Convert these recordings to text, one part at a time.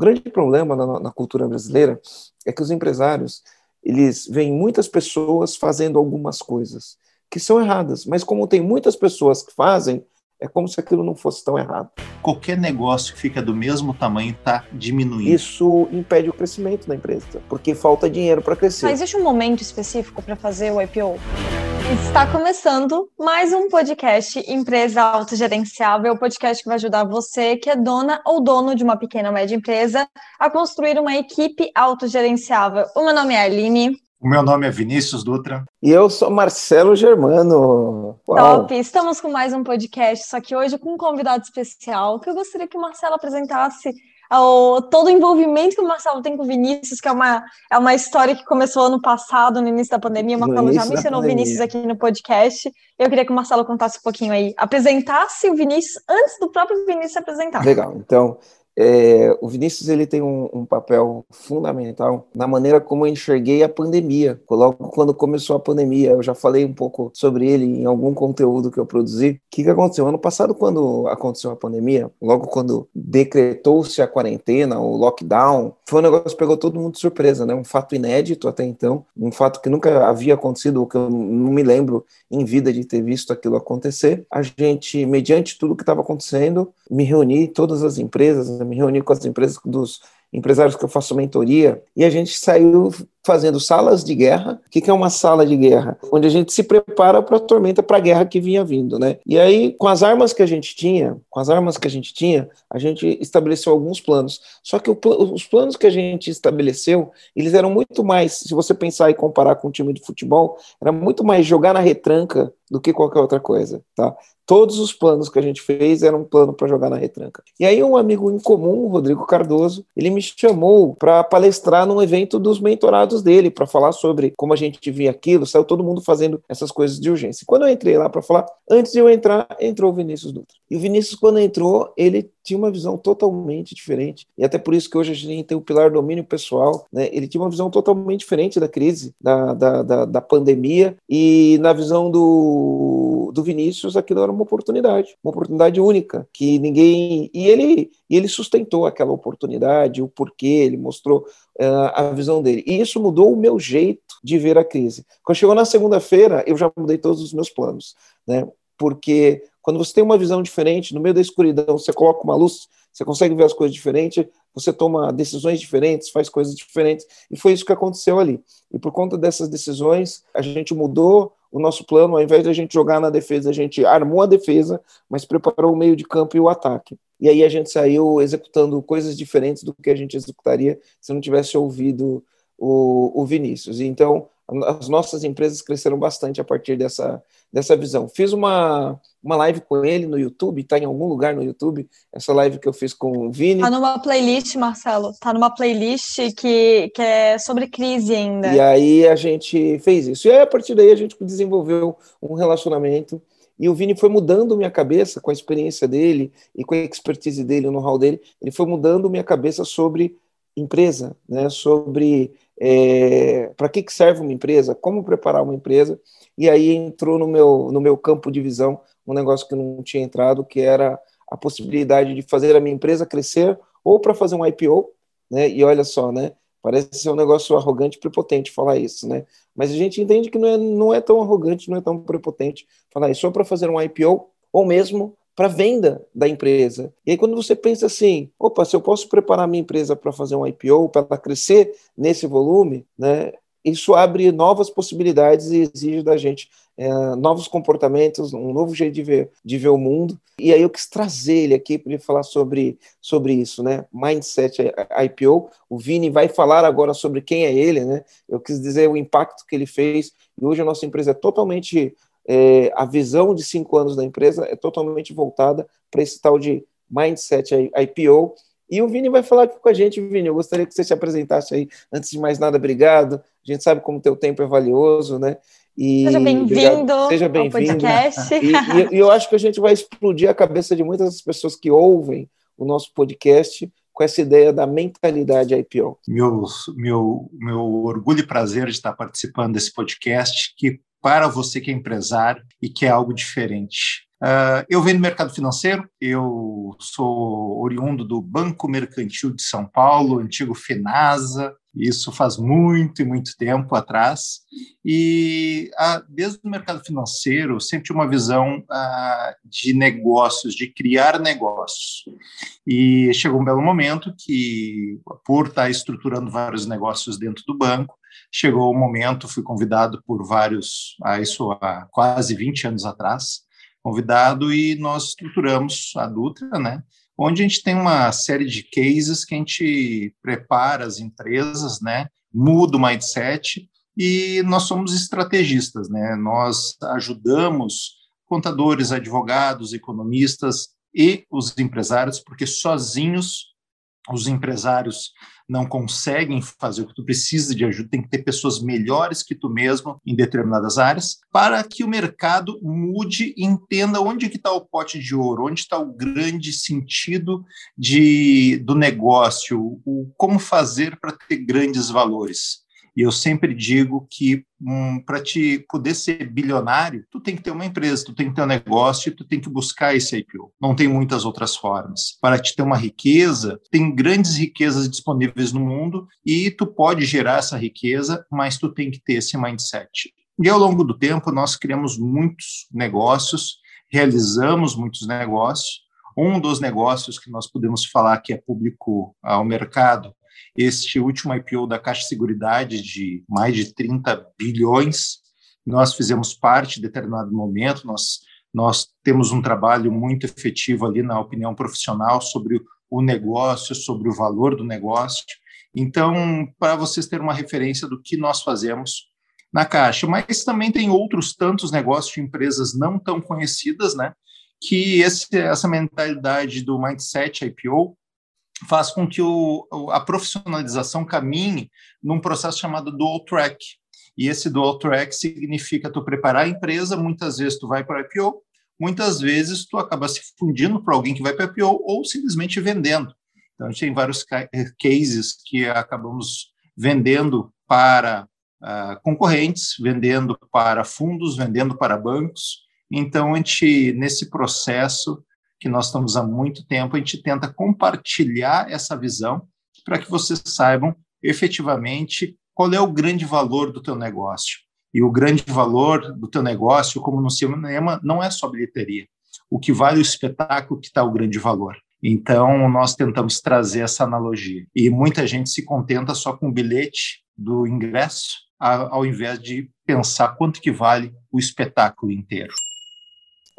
O grande problema na, na cultura brasileira é que os empresários eles veem muitas pessoas fazendo algumas coisas que são erradas, mas como tem muitas pessoas que fazem, é como se aquilo não fosse tão errado. Qualquer negócio que fica do mesmo tamanho está diminuindo. Isso impede o crescimento da empresa, porque falta dinheiro para crescer. Mas existe um momento específico para fazer o IPO? Está começando mais um podcast Empresa Autogerenciável, o podcast que vai ajudar você que é dona ou dono de uma pequena ou média empresa a construir uma equipe autogerenciável. O meu nome é Aline. O meu nome é Vinícius Dutra. E eu sou Marcelo Germano. Uau. Top! Estamos com mais um podcast, só que hoje com um convidado especial, que eu gostaria que o Marcelo apresentasse o, todo o envolvimento que o Marcelo tem com o Vinícius, que é uma, é uma história que começou ano passado, no início da pandemia. O Marcelo já mencionou o Vinícius aqui no podcast. Eu queria que o Marcelo contasse um pouquinho aí, apresentasse o Vinícius antes do próprio Vinícius se apresentar. Legal, então é, o Vinícius ele tem um, um, papel fundamental na maneira como eu enxerguei a pandemia. Logo quando começou a pandemia, eu já falei um pouco sobre ele em algum conteúdo que eu produzi. O que, que aconteceu? Ano passado, quando aconteceu a pandemia, logo quando decretou-se a quarentena, o lockdown, foi um negócio que pegou todo mundo de surpresa, né? Um fato inédito até então, um fato que nunca havia acontecido, que eu não me lembro em vida de ter visto aquilo acontecer. A gente, mediante tudo que estava acontecendo, me reuni todas as empresas, me reuni com as empresas dos empresários que eu faço mentoria, e a gente saiu fazendo salas de guerra. O que é uma sala de guerra? Onde a gente se prepara para a tormenta, para a guerra que vinha vindo, né? E aí, com as armas que a gente tinha, com as armas que a gente tinha, a gente estabeleceu alguns planos. Só que o, os planos que a gente estabeleceu, eles eram muito mais, se você pensar e comparar com um time de futebol, era muito mais jogar na retranca do que qualquer outra coisa, tá? Todos os planos que a gente fez eram um plano para jogar na retranca. E aí um amigo em comum, o Rodrigo Cardoso, ele me chamou para palestrar num evento dos mentorados dele, para falar sobre como a gente via aquilo, saiu todo mundo fazendo essas coisas de urgência. Quando eu entrei lá para falar, antes de eu entrar, entrou o Vinícius Dutra. E o Vinícius, quando entrou, ele tinha uma visão totalmente diferente. E até por isso que hoje a gente tem o pilar domínio pessoal, né? Ele tinha uma visão totalmente diferente da crise, da, da, da, da pandemia, e na visão do do, Vinícius, aquilo era uma oportunidade, uma oportunidade única, que ninguém. E ele, e ele sustentou aquela oportunidade, o porquê, ele mostrou uh, a visão dele. E isso mudou o meu jeito de ver a crise. Quando chegou na segunda-feira, eu já mudei todos os meus planos, né? Porque quando você tem uma visão diferente, no meio da escuridão, você coloca uma luz, você consegue ver as coisas diferentes, você toma decisões diferentes, faz coisas diferentes, e foi isso que aconteceu ali. E por conta dessas decisões, a gente mudou o nosso plano, ao invés de a gente jogar na defesa, a gente armou a defesa, mas preparou o meio de campo e o ataque. E aí a gente saiu executando coisas diferentes do que a gente executaria se não tivesse ouvido o, o Vinícius. Então, as nossas empresas cresceram bastante a partir dessa, dessa visão. Fiz uma, uma live com ele no YouTube, está em algum lugar no YouTube, essa live que eu fiz com o Vini. Está numa playlist, Marcelo, está numa playlist que, que é sobre crise ainda. E aí a gente fez isso. E aí, a partir daí, a gente desenvolveu um relacionamento. E o Vini foi mudando minha cabeça com a experiência dele e com a expertise dele, o know-how dele. Ele foi mudando minha cabeça sobre empresa, né? sobre é, para que, que serve uma empresa, como preparar uma empresa. E aí entrou no meu, no meu campo de visão um negócio que não tinha entrado, que era a possibilidade de fazer a minha empresa crescer ou para fazer um IPO, né? E olha só, né? Parece ser um negócio arrogante e prepotente falar isso, né? Mas a gente entende que não é, não é tão arrogante, não é tão prepotente falar isso, ou para fazer um IPO, ou mesmo para venda da empresa. E aí, quando você pensa assim, opa, se eu posso preparar minha empresa para fazer um IPO, para crescer nesse volume, né? Isso abre novas possibilidades e exige da gente é, novos comportamentos, um novo jeito de ver, de ver o mundo. E aí eu quis trazer ele aqui para ele falar sobre, sobre isso, né? Mindset IPO. O Vini vai falar agora sobre quem é ele, né? Eu quis dizer o impacto que ele fez. E hoje a nossa empresa é totalmente é, a visão de cinco anos da empresa é totalmente voltada para esse tal de mindset IPO. E o Vini vai falar aqui com a gente, Vini. Eu gostaria que você se apresentasse aí. Antes de mais nada, obrigado. A gente sabe como o teu tempo é valioso, né? E seja bem-vindo seja bem ao podcast. E, e, e, eu acho que a gente vai explodir a cabeça de muitas pessoas que ouvem o nosso podcast com essa ideia da mentalidade IPO. Meu, meu, meu orgulho e prazer de estar participando desse podcast, que para você que é empresário e quer algo diferente. Uh, eu venho do mercado financeiro, eu sou oriundo do Banco Mercantil de São Paulo, antigo FENASA, isso faz muito e muito tempo atrás. E ah, desde o mercado financeiro, sempre tive uma visão ah, de negócios, de criar negócios. E chegou um belo momento que, por estar estruturando vários negócios dentro do banco, chegou o momento, fui convidado por vários, isso há quase 20 anos atrás, convidado e nós estruturamos a Dutra, né? Onde a gente tem uma série de cases que a gente prepara as empresas, né? Muda o mindset e nós somos estrategistas, né? Nós ajudamos contadores, advogados, economistas e os empresários, porque sozinhos os empresários não conseguem fazer o que tu precisa de ajuda, tem que ter pessoas melhores que tu mesmo em determinadas áreas, para que o mercado mude e entenda onde que está o pote de ouro, onde está o grande sentido de, do negócio, o, como fazer para ter grandes valores. E eu sempre digo que um, para te poder ser bilionário, tu tem que ter uma empresa, tu tem que ter um negócio e tu tem que buscar esse IPO. Não tem muitas outras formas. Para te ter uma riqueza, tem grandes riquezas disponíveis no mundo e tu pode gerar essa riqueza, mas tu tem que ter esse mindset. E ao longo do tempo, nós criamos muitos negócios, realizamos muitos negócios. Um dos negócios que nós podemos falar que é público ao mercado este último IPO da Caixa Seguridade de mais de 30 bilhões. Nós fizemos parte em determinado momento, nós, nós temos um trabalho muito efetivo ali na opinião profissional sobre o negócio, sobre o valor do negócio. Então, para vocês terem uma referência do que nós fazemos na Caixa, mas também tem outros tantos negócios de empresas não tão conhecidas, né? Que esse, essa mentalidade do mindset IPO faz com que o, a profissionalização caminhe num processo chamado dual track. E esse dual track significa tu preparar a empresa, muitas vezes tu vai para IPO, muitas vezes tu acaba se fundindo para alguém que vai para IPO ou simplesmente vendendo. Então, a gente tem vários cases que acabamos vendendo para uh, concorrentes, vendendo para fundos, vendendo para bancos. Então, a gente, nesse processo, que nós estamos há muito tempo, a gente tenta compartilhar essa visão para que vocês saibam efetivamente qual é o grande valor do teu negócio. E o grande valor do teu negócio, como no cinema, não é só bilheteria. O que vale o espetáculo que está o grande valor. Então, nós tentamos trazer essa analogia. E muita gente se contenta só com o bilhete do ingresso, ao invés de pensar quanto que vale o espetáculo inteiro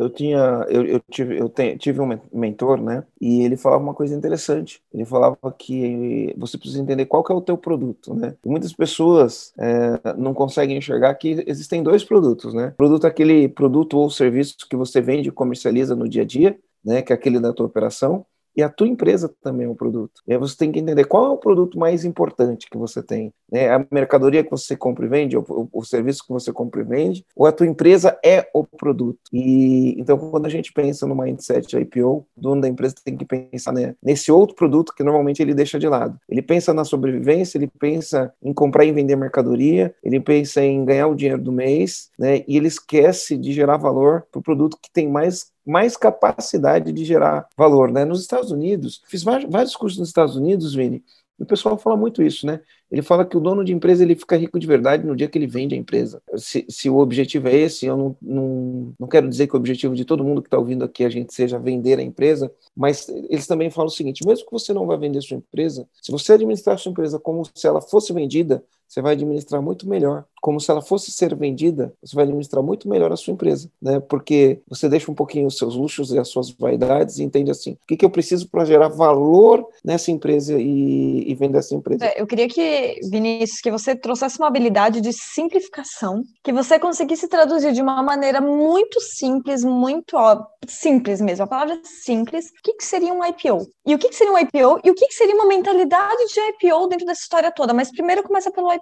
eu tinha, eu, eu tive, eu te, tive um mentor, né? E ele falava uma coisa interessante. Ele falava que você precisa entender qual que é o teu produto, né? E muitas pessoas é, não conseguem enxergar que existem dois produtos, né? produto é aquele produto ou serviço que você vende e comercializa no dia a dia, né? Que é aquele da tua operação e a tua empresa também é um produto. E aí você tem que entender qual é o produto mais importante que você tem. Né? A mercadoria que você compra e vende, o, o, serviço que você compra e vende, ou a tua empresa é o produto. E então, quando a gente pensa no mindset IPO, o dono da empresa tem que pensar né, nesse outro produto que normalmente ele deixa de lado. Ele pensa na sobrevivência, ele pensa em comprar e vender mercadoria, ele pensa em ganhar o dinheiro do mês, né? E ele esquece de gerar valor para o produto que tem mais mais capacidade de gerar valor, né? Nos Estados Unidos, fiz vários cursos nos Estados Unidos, Vini, e o pessoal fala muito isso, né? Ele fala que o dono de empresa ele fica rico de verdade no dia que ele vende a empresa. Se, se o objetivo é esse, eu não, não, não quero dizer que o objetivo de todo mundo que está ouvindo aqui a gente seja vender a empresa, mas eles também falam o seguinte: mesmo que você não vá vender sua empresa, se você administrar sua empresa como se ela fosse vendida, você vai administrar muito melhor. Como se ela fosse ser vendida, você vai administrar muito melhor a sua empresa, né? Porque você deixa um pouquinho os seus luxos e as suas vaidades e entende assim: o que, que eu preciso para gerar valor nessa empresa e, e vender essa empresa? É, eu queria que, Vinícius, que você trouxesse uma habilidade de simplificação, que você conseguisse traduzir de uma maneira muito simples, muito ó, simples mesmo, a palavra simples, o que, que seria um IPO? E o que, que seria um IPO? E o que, que seria uma mentalidade de IPO dentro dessa história toda? Mas primeiro começa pelo IPO.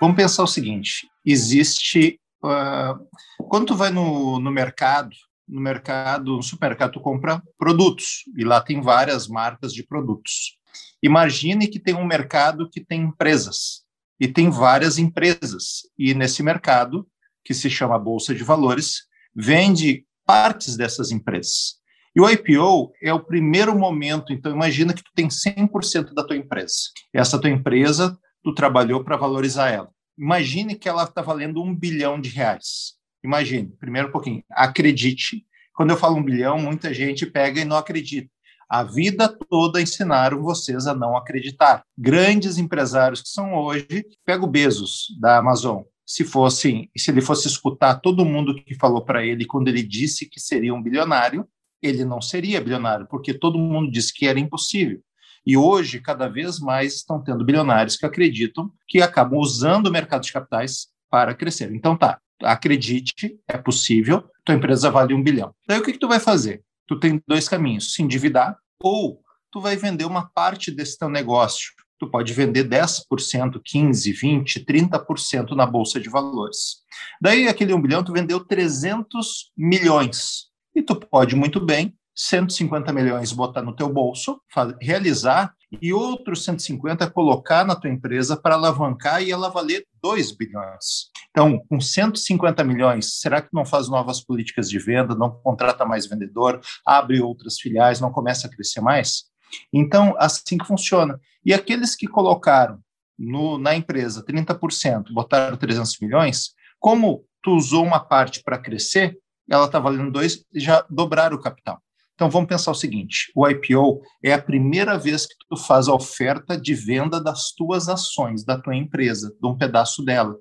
Vamos pensar o seguinte: existe. Uh, quando tu vai no, no mercado, no mercado, no supermercado, tu compra produtos, e lá tem várias marcas de produtos. Imagine que tem um mercado que tem empresas, e tem várias empresas, e nesse mercado, que se chama Bolsa de Valores, vende partes dessas empresas. E o IPO é o primeiro momento, então imagina que tu tem 100% da tua empresa. Essa tua empresa, tu trabalhou para valorizar ela. Imagine que ela está valendo um bilhão de reais. Imagine, primeiro um pouquinho, acredite. Quando eu falo um bilhão, muita gente pega e não acredita. A vida toda ensinaram vocês a não acreditar. Grandes empresários que são hoje, pega o Bezos da Amazon. Se fosse, se ele fosse escutar todo mundo que falou para ele quando ele disse que seria um bilionário, ele não seria bilionário, porque todo mundo disse que era impossível. E hoje, cada vez mais estão tendo bilionários que acreditam que acabam usando o mercado de capitais para crescer. Então, tá, acredite, é possível, tua empresa vale um bilhão. Daí o que, que tu vai fazer? Tu tem dois caminhos, se endividar ou tu vai vender uma parte desse teu negócio. Tu pode vender 10%, 15%, 20%, 30% na Bolsa de Valores. Daí, aquele um bilhão, tu vendeu 300 milhões. E tu pode muito bem 150 milhões botar no teu bolso, realizar, e outros 150 colocar na tua empresa para alavancar e ela valer 2 bilhões. Então, com 150 milhões, será que não faz novas políticas de venda, não contrata mais vendedor, abre outras filiais, não começa a crescer mais? Então, assim que funciona. E aqueles que colocaram no, na empresa 30%, botaram 300 milhões, como tu usou uma parte para crescer, ela está valendo dois já dobraram o capital. Então vamos pensar o seguinte: o IPO é a primeira vez que tu faz a oferta de venda das tuas ações da tua empresa, de um pedaço dela,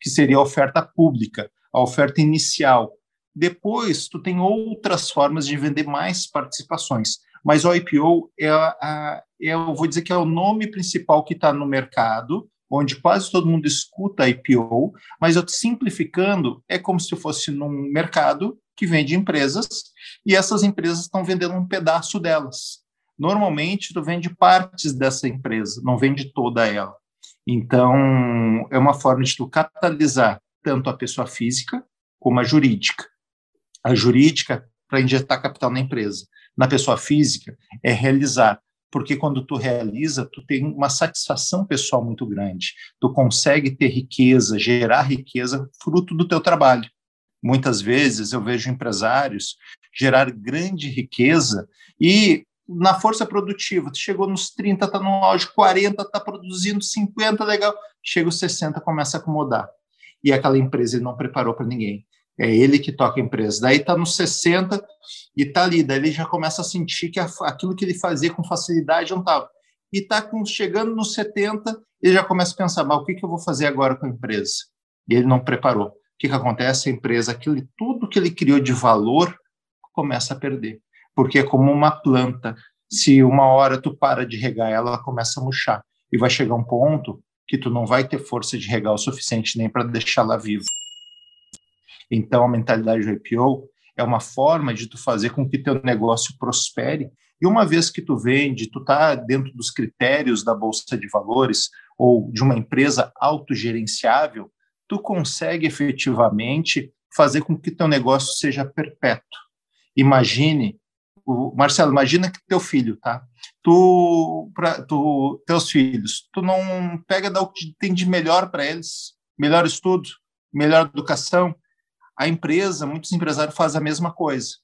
que seria a oferta pública, a oferta inicial. Depois tu tem outras formas de vender mais participações, mas o IPO é, a, é eu vou dizer que é o nome principal que está no mercado onde quase todo mundo escuta IPO, mas eu simplificando, é como se fosse num mercado que vende empresas e essas empresas estão vendendo um pedaço delas. Normalmente, tu vende partes dessa empresa, não vende toda ela. Então, é uma forma de tu catalisar tanto a pessoa física como a jurídica. A jurídica para injetar capital na empresa. Na pessoa física é realizar porque quando tu realiza, tu tem uma satisfação pessoal muito grande. Tu consegue ter riqueza, gerar riqueza fruto do teu trabalho. Muitas vezes eu vejo empresários gerar grande riqueza e na força produtiva, chegou nos 30, tá no auge, 40, tá produzindo 50, legal, chega os 60, começa a acomodar. E aquela empresa ele não preparou para ninguém. É ele que toca a empresa. Daí está nos 60 e está ali. Daí ele já começa a sentir que aquilo que ele fazia com facilidade não estava. E está chegando nos 70, ele já começa a pensar: mas o que, que eu vou fazer agora com a empresa? E ele não preparou. Que, que acontece? A empresa, aquilo, tudo que ele criou de valor, começa a perder. Porque é como uma planta. Se uma hora tu para de regar ela, ela começa a murchar. E vai chegar um ponto que tu não vai ter força de regar o suficiente nem para deixá-la viva. Então, a mentalidade do IPO é uma forma de tu fazer com que teu negócio prospere. E uma vez que tu vende, tu está dentro dos critérios da bolsa de valores ou de uma empresa autogerenciável, tu consegue efetivamente fazer com que teu negócio seja perpétuo. Imagine, o, Marcelo, imagina que teu filho, tá? Tu, pra, tu, teus filhos, tu não pega da o que tem de melhor para eles, melhor estudo, melhor educação, a empresa, muitos empresários fazem a mesma coisa.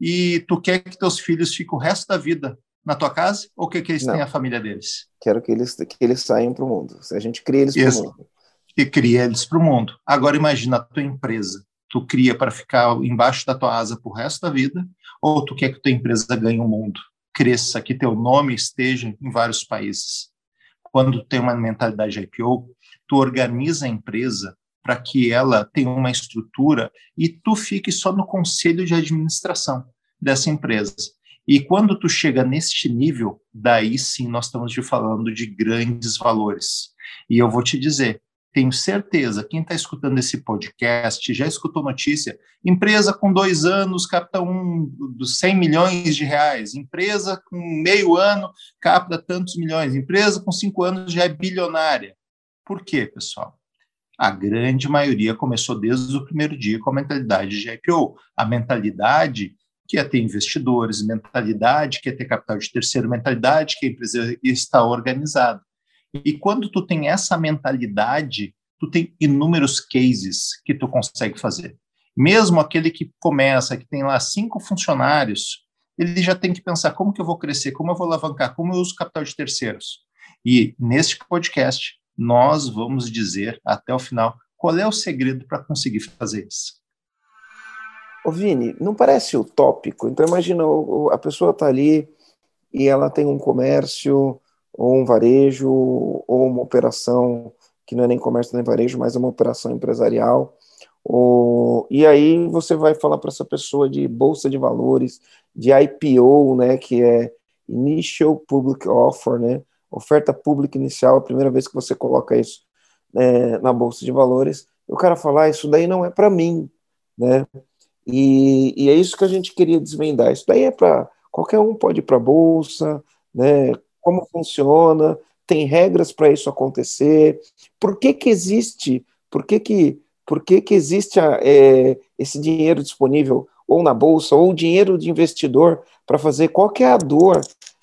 E tu quer que teus filhos fiquem o resto da vida na tua casa ou quer que eles Não. tenham a família deles? Quero que eles, que eles saiam para o mundo. A gente cria eles para o mundo. E cria eles para o mundo. Agora imagina a tua empresa. Tu cria para ficar embaixo da tua asa para o resto da vida ou tu quer que tua empresa ganhe o mundo? Cresça, que teu nome esteja em vários países. Quando tu tem uma mentalidade IPO, tu organiza a empresa para que ela tenha uma estrutura e tu fique só no conselho de administração dessa empresa. E quando tu chega neste nível, daí sim nós estamos te falando de grandes valores. E eu vou te dizer, tenho certeza, quem está escutando esse podcast já escutou notícia, empresa com dois anos capta um dos 100 milhões de reais, empresa com meio ano capta tantos milhões, empresa com cinco anos já é bilionária. Por quê, pessoal? a grande maioria começou desde o primeiro dia com a mentalidade de IPO. A mentalidade que é ter investidores, mentalidade que é ter capital de terceiro, mentalidade que a empresa está organizada. E quando tu tem essa mentalidade, tu tem inúmeros cases que tu consegue fazer. Mesmo aquele que começa, que tem lá cinco funcionários, ele já tem que pensar como que eu vou crescer, como eu vou alavancar, como eu uso capital de terceiros. E neste podcast, nós vamos dizer até o final qual é o segredo para conseguir fazer isso. Ô Vini, não parece utópico? Então imagina, a pessoa está ali e ela tem um comércio, ou um varejo, ou uma operação que não é nem comércio nem varejo, mas é uma operação empresarial. Ou, e aí você vai falar para essa pessoa de bolsa de valores, de IPO, né, que é Initial Public Offer, né, oferta pública inicial, a primeira vez que você coloca isso né, na bolsa de valores, o cara falar, ah, isso daí não é para mim, né? E, e, é isso que a gente queria desvendar. Isso daí é para qualquer um pode ir para a bolsa, né? Como funciona? Tem regras para isso acontecer? Por que que existe? Por que que por que que existe a, é, esse dinheiro disponível ou na bolsa ou dinheiro de investidor para fazer qual que é a dor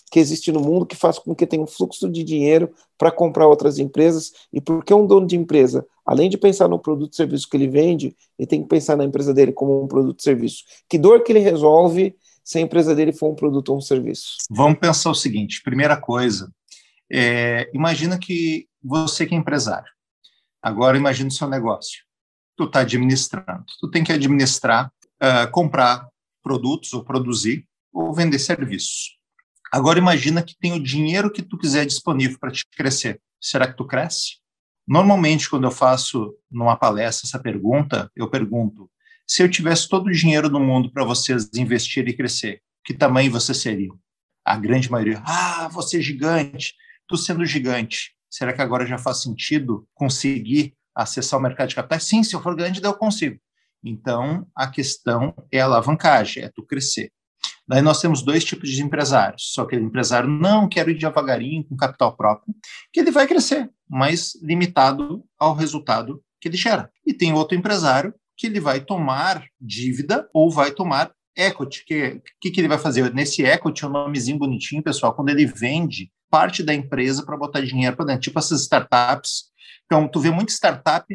que existe no mundo que faz com que tenha um fluxo de dinheiro para comprar outras empresas e porque um dono de empresa, além de pensar no produto e serviço que ele vende, ele tem que pensar na empresa dele como um produto e serviço. Que dor que ele resolve se a empresa dele for um produto ou um serviço? Vamos pensar o seguinte: primeira coisa, é, imagina que você que é empresário, agora imagina o seu negócio. Tu está administrando, tu tem que administrar, uh, comprar produtos ou produzir ou vender serviços. Agora imagina que tem o dinheiro que tu quiser disponível para te crescer. Será que tu cresce? Normalmente, quando eu faço numa palestra essa pergunta, eu pergunto: se eu tivesse todo o dinheiro do mundo para vocês investir e crescer, que tamanho você seria? A grande maioria, ah, você é gigante. Tu sendo gigante, será que agora já faz sentido conseguir acessar o mercado de capitais? Sim, se eu for grande, eu consigo. Então, a questão é a alavancagem, é tu crescer. Daí nós temos dois tipos de empresários. Só que o empresário não quer ir devagarinho com capital próprio, que ele vai crescer, mas limitado ao resultado que ele gera. E tem outro empresário que ele vai tomar dívida ou vai tomar equity. O que, que, ele vai fazer? Nesse equity, um nomezinho bonitinho, pessoal, quando ele vende parte da empresa para botar dinheiro para dentro, tipo essas startups. Então, tu vê muita startup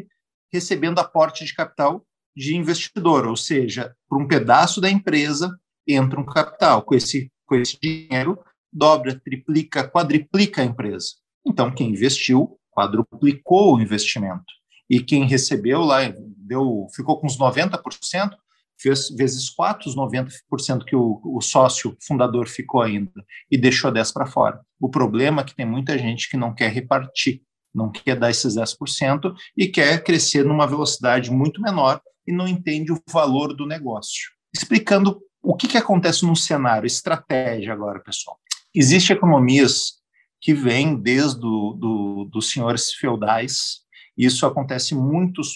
recebendo aporte de capital de investidor, ou seja, por um pedaço da empresa entra um capital. Com esse, com esse dinheiro, dobra, triplica, quadriplica a empresa. Então, quem investiu, quadruplicou o investimento. E quem recebeu lá, deu, ficou com uns 90%, fez vezes 4 os 90% que o, o, sócio fundador ficou ainda, e deixou 10% para fora. O problema é que tem muita gente que não quer repartir, não quer dar esses 10% e quer crescer numa velocidade muito menor e não entende o valor do negócio. Explicando o que, que acontece no cenário? Estratégia agora, pessoal. Existem economias que vêm desde do, do, dos senhores feudais, isso acontece em muitos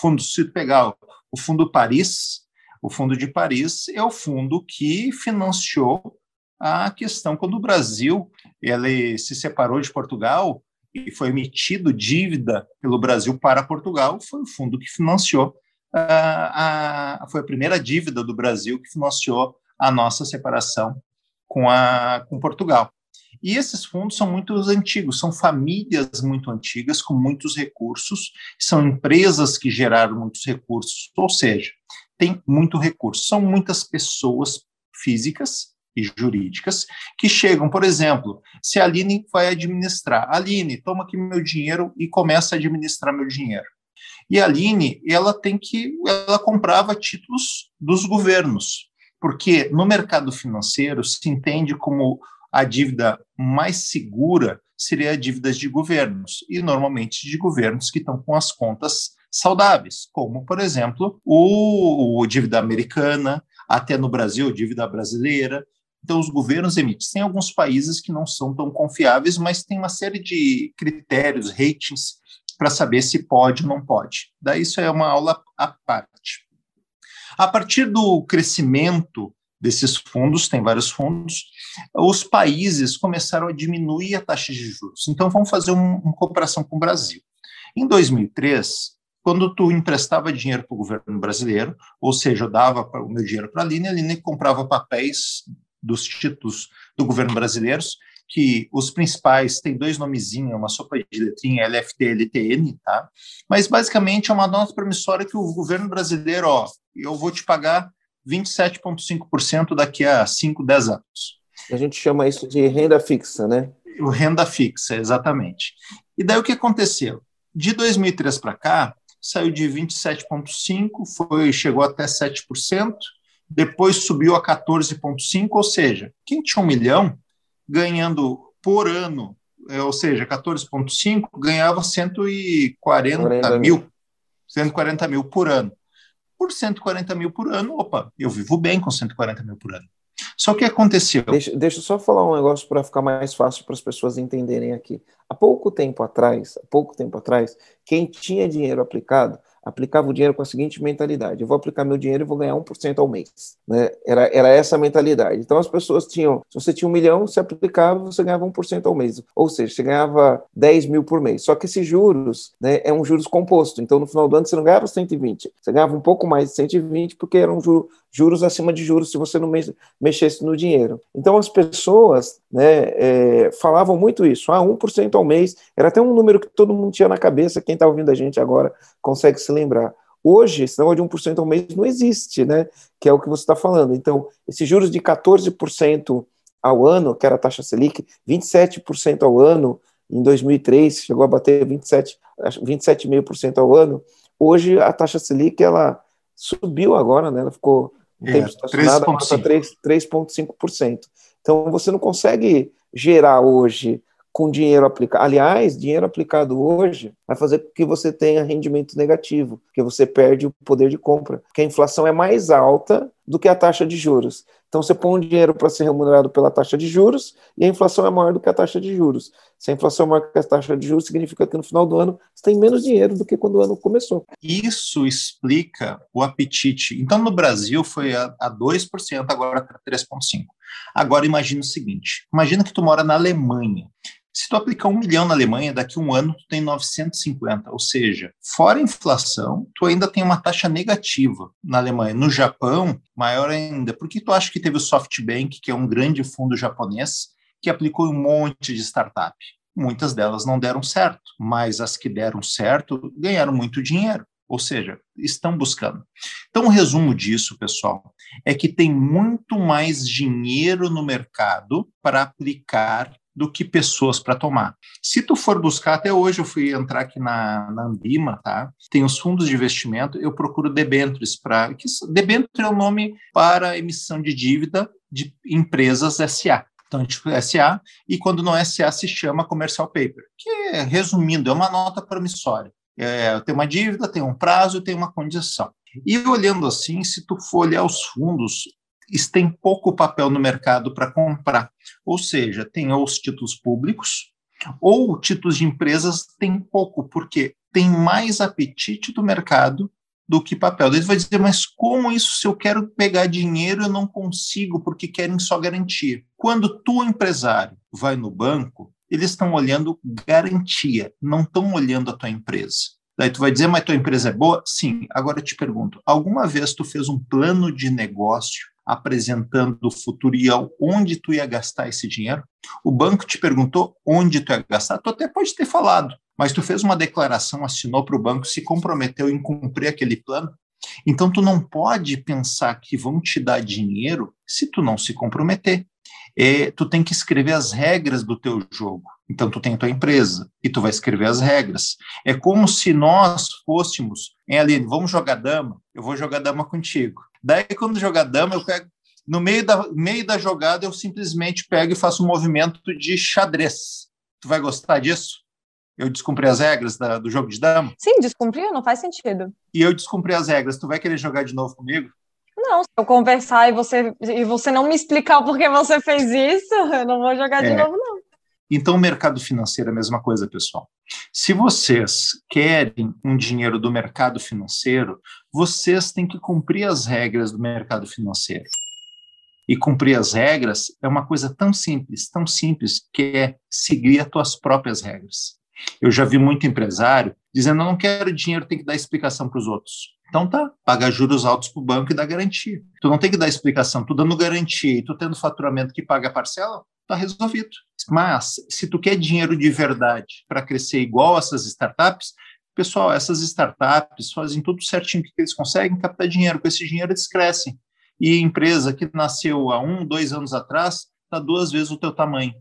fundos. Se pegar o Fundo Paris, o Fundo de Paris é o fundo que financiou a questão quando o Brasil ele se separou de Portugal e foi emitido dívida pelo Brasil para Portugal, foi o fundo que financiou a, a, foi a primeira dívida do Brasil que financiou a nossa separação com, a, com Portugal. E esses fundos são muito antigos, são famílias muito antigas, com muitos recursos, são empresas que geraram muitos recursos, ou seja, tem muito recurso. São muitas pessoas físicas e jurídicas que chegam, por exemplo, se a Aline vai administrar, Aline, toma aqui meu dinheiro e começa a administrar meu dinheiro. E a Aline, ela tem que, ela comprava títulos dos governos, porque no mercado financeiro se entende como a dívida mais segura seria a dívidas de governos, e normalmente de governos que estão com as contas saudáveis, como, por exemplo, o, o dívida americana, até no Brasil, dívida brasileira. Então, os governos emitem. Tem alguns países que não são tão confiáveis, mas tem uma série de critérios, ratings, para saber se pode ou não pode. Daí isso é uma aula à parte. A partir do crescimento desses fundos, tem vários fundos, os países começaram a diminuir a taxa de juros. Então, vamos fazer um, uma comparação com o Brasil. Em 2003, quando tu emprestava dinheiro para o governo brasileiro, ou seja, eu dava o meu dinheiro para a Aline, a Aline comprava papéis dos títulos do governo brasileiro que os principais têm dois nomezinhos, uma sopa de letrinha, LFT, LTN, tá? Mas basicamente é uma nota promissória que o governo brasileiro, ó, eu vou te pagar 27,5% daqui a 5, 10 anos. A gente chama isso de renda fixa, né? O renda fixa, exatamente. E daí o que aconteceu? De 2003 para cá, saiu de 27,5%, foi, chegou até 7%, depois subiu a 14,5%, ou seja, quem tinha um milhão ganhando por ano, é, ou seja, 14,5, ganhava 140 mil, 140 mil por ano. Por 140 mil por ano, opa, eu vivo bem com 140 mil por ano. Só que aconteceu. Deixa, deixa eu só falar um negócio para ficar mais fácil para as pessoas entenderem aqui. Há pouco tempo atrás, há pouco tempo atrás, quem tinha dinheiro aplicado aplicava o dinheiro com a seguinte mentalidade: eu vou aplicar meu dinheiro e vou ganhar 1% ao mês. Né? Era, era essa a mentalidade. Então as pessoas tinham, se você tinha um milhão, você aplicava, você ganhava 1% ao mês. Ou seja, você ganhava 10 mil por mês. Só que esses juros né, é um juros composto. Então no final do ano você não ganhava 120, você ganhava um pouco mais de 120 porque eram juros, juros acima de juros se você não mexesse no dinheiro. Então as pessoas né, é, falavam muito isso, ah, 1% ao mês, era até um número que todo mundo tinha na cabeça, quem está ouvindo a gente agora consegue se lembrar. Hoje, esse negócio de 1% ao mês não existe, né? Que é o que você está falando. Então, esses juros de 14% ao ano, que era a taxa Selic, 27% ao ano, em 2003 chegou a bater 27, 27,5% ao ano. Hoje a taxa Selic ela subiu agora, né? Ela ficou um é, tempo para 3,5%. Então você não consegue gerar hoje com dinheiro aplicado. Aliás, dinheiro aplicado hoje vai fazer com que você tenha rendimento negativo, porque você perde o poder de compra, porque a inflação é mais alta do que a taxa de juros. Então você põe um dinheiro para ser remunerado pela taxa de juros e a inflação é maior do que a taxa de juros. Se a inflação é maior que a taxa de juros, significa que no final do ano você tem menos dinheiro do que quando o ano começou. Isso explica o apetite. Então no Brasil foi a, a 2%, agora para 3,5%. Agora imagina o seguinte: imagina que tu mora na Alemanha. Se tu aplicar um milhão na Alemanha, daqui a um ano tu tem 950, ou seja, fora inflação, tu ainda tem uma taxa negativa na Alemanha. No Japão, maior ainda. Por que tu acha que teve o SoftBank, que é um grande fundo japonês, que aplicou um monte de startup? Muitas delas não deram certo, mas as que deram certo ganharam muito dinheiro. Ou seja, estão buscando. Então, o resumo disso, pessoal, é que tem muito mais dinheiro no mercado para aplicar do que pessoas para tomar. Se tu for buscar, até hoje eu fui entrar aqui na, na Ambima, tá? Tem os fundos de investimento, eu procuro debentures para. Debenture é o nome para emissão de dívida de empresas SA. Então, tipo SA, e quando não é SA, se chama commercial paper, que, resumindo, é uma nota promissória. É, tem uma dívida, tem um prazo, tem uma condição. E olhando assim, se tu for olhar os fundos, tem pouco papel no mercado para comprar. Ou seja, tem os títulos públicos, ou títulos de empresas tem pouco, porque tem mais apetite do mercado do que papel. Daí vai dizer, mas como isso, se eu quero pegar dinheiro, eu não consigo, porque querem só garantia. Quando tu, empresário, vai no banco, eles estão olhando garantia, não estão olhando a tua empresa. Daí tu vai dizer, mas tua empresa é boa? Sim. Agora eu te pergunto, alguma vez tu fez um plano de negócio apresentando o futuro e onde tu ia gastar esse dinheiro. O banco te perguntou onde tu ia gastar, tu até pode ter falado, mas tu fez uma declaração, assinou para o banco, se comprometeu em cumprir aquele plano. Então tu não pode pensar que vão te dar dinheiro se tu não se comprometer. É, tu tem que escrever as regras do teu jogo. Então tu tem a tua empresa e tu vai escrever as regras. É como se nós fôssemos, em Aline, vamos jogar dama, eu vou jogar dama contigo. Daí, quando jogar dama, eu pego. No meio da, meio da jogada, eu simplesmente pego e faço um movimento de xadrez. Tu vai gostar disso? Eu descumpri as regras da, do jogo de dama? Sim, descumpriu, não faz sentido. E eu descumpri as regras. Tu vai querer jogar de novo comigo? Não, se eu conversar e você, e você não me explicar por que você fez isso, eu não vou jogar é. de novo, não. Então, o mercado financeiro é a mesma coisa, pessoal. Se vocês querem um dinheiro do mercado financeiro, vocês têm que cumprir as regras do mercado financeiro. E cumprir as regras é uma coisa tão simples, tão simples, que é seguir as tuas próprias regras. Eu já vi muito empresário dizendo: eu não quero dinheiro, tem que dar explicação para os outros. Então tá, paga juros altos para o banco e dá garantia. Tu não tem que dar explicação, tu dando garantia e tu tendo faturamento que paga a parcela, está resolvido. Mas, se tu quer dinheiro de verdade para crescer igual essas startups, pessoal, essas startups fazem tudo certinho que eles conseguem captar dinheiro. Com esse dinheiro, eles crescem. E empresa que nasceu há um, dois anos atrás, está duas vezes o teu tamanho.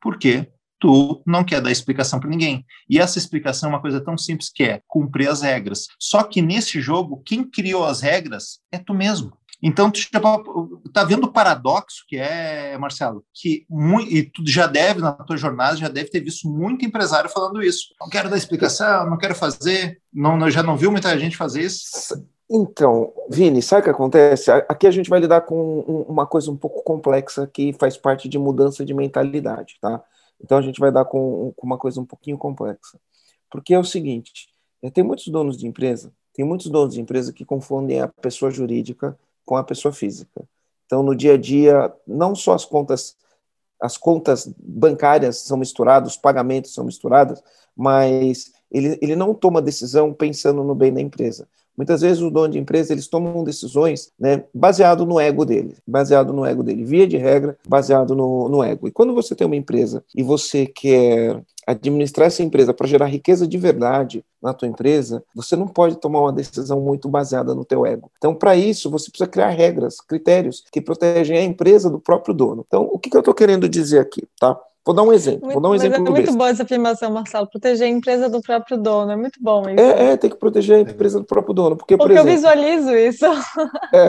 Por quê? Tu não quer dar explicação para ninguém. E essa explicação é uma coisa tão simples que é cumprir as regras. Só que nesse jogo, quem criou as regras é tu mesmo. Então, tu está vendo o paradoxo que é, Marcelo, que muito, e tu já deve, na tua jornada, já deve ter visto muito empresário falando isso. Não quero dar explicação, não quero fazer, não, já não viu muita gente fazer isso? Então, Vini, sabe o que acontece? Aqui a gente vai lidar com uma coisa um pouco complexa que faz parte de mudança de mentalidade, tá? Então a gente vai dar com, uma coisa um pouquinho complexa. Porque é o seguinte, é, tem muitos donos de empresa, tem muitos donos de empresa que confundem a pessoa jurídica com a pessoa física. Então, no dia a dia, não só as contas, as contas bancárias são misturadas, os pagamentos são misturados, mas ele, ele não toma decisão pensando no bem da empresa. Muitas vezes o dono de empresa eles tomam decisões né, baseado no ego dele, baseado no ego dele, via de regra, baseado no, no ego. E quando você tem uma empresa e você quer administrar essa empresa para gerar riqueza de verdade na tua empresa, você não pode tomar uma decisão muito baseada no teu ego. Então, para isso, você precisa criar regras, critérios que protegem a empresa do próprio dono. Então, o que, que eu estou querendo dizer aqui, tá? Vou dar um exemplo. Muito, vou dar um exemplo é muito boa essa afirmação, Marcelo. Proteger a empresa do próprio dono. É muito bom isso. É, é tem que proteger a empresa do próprio dono. Porque, porque por exemplo, eu visualizo isso. É,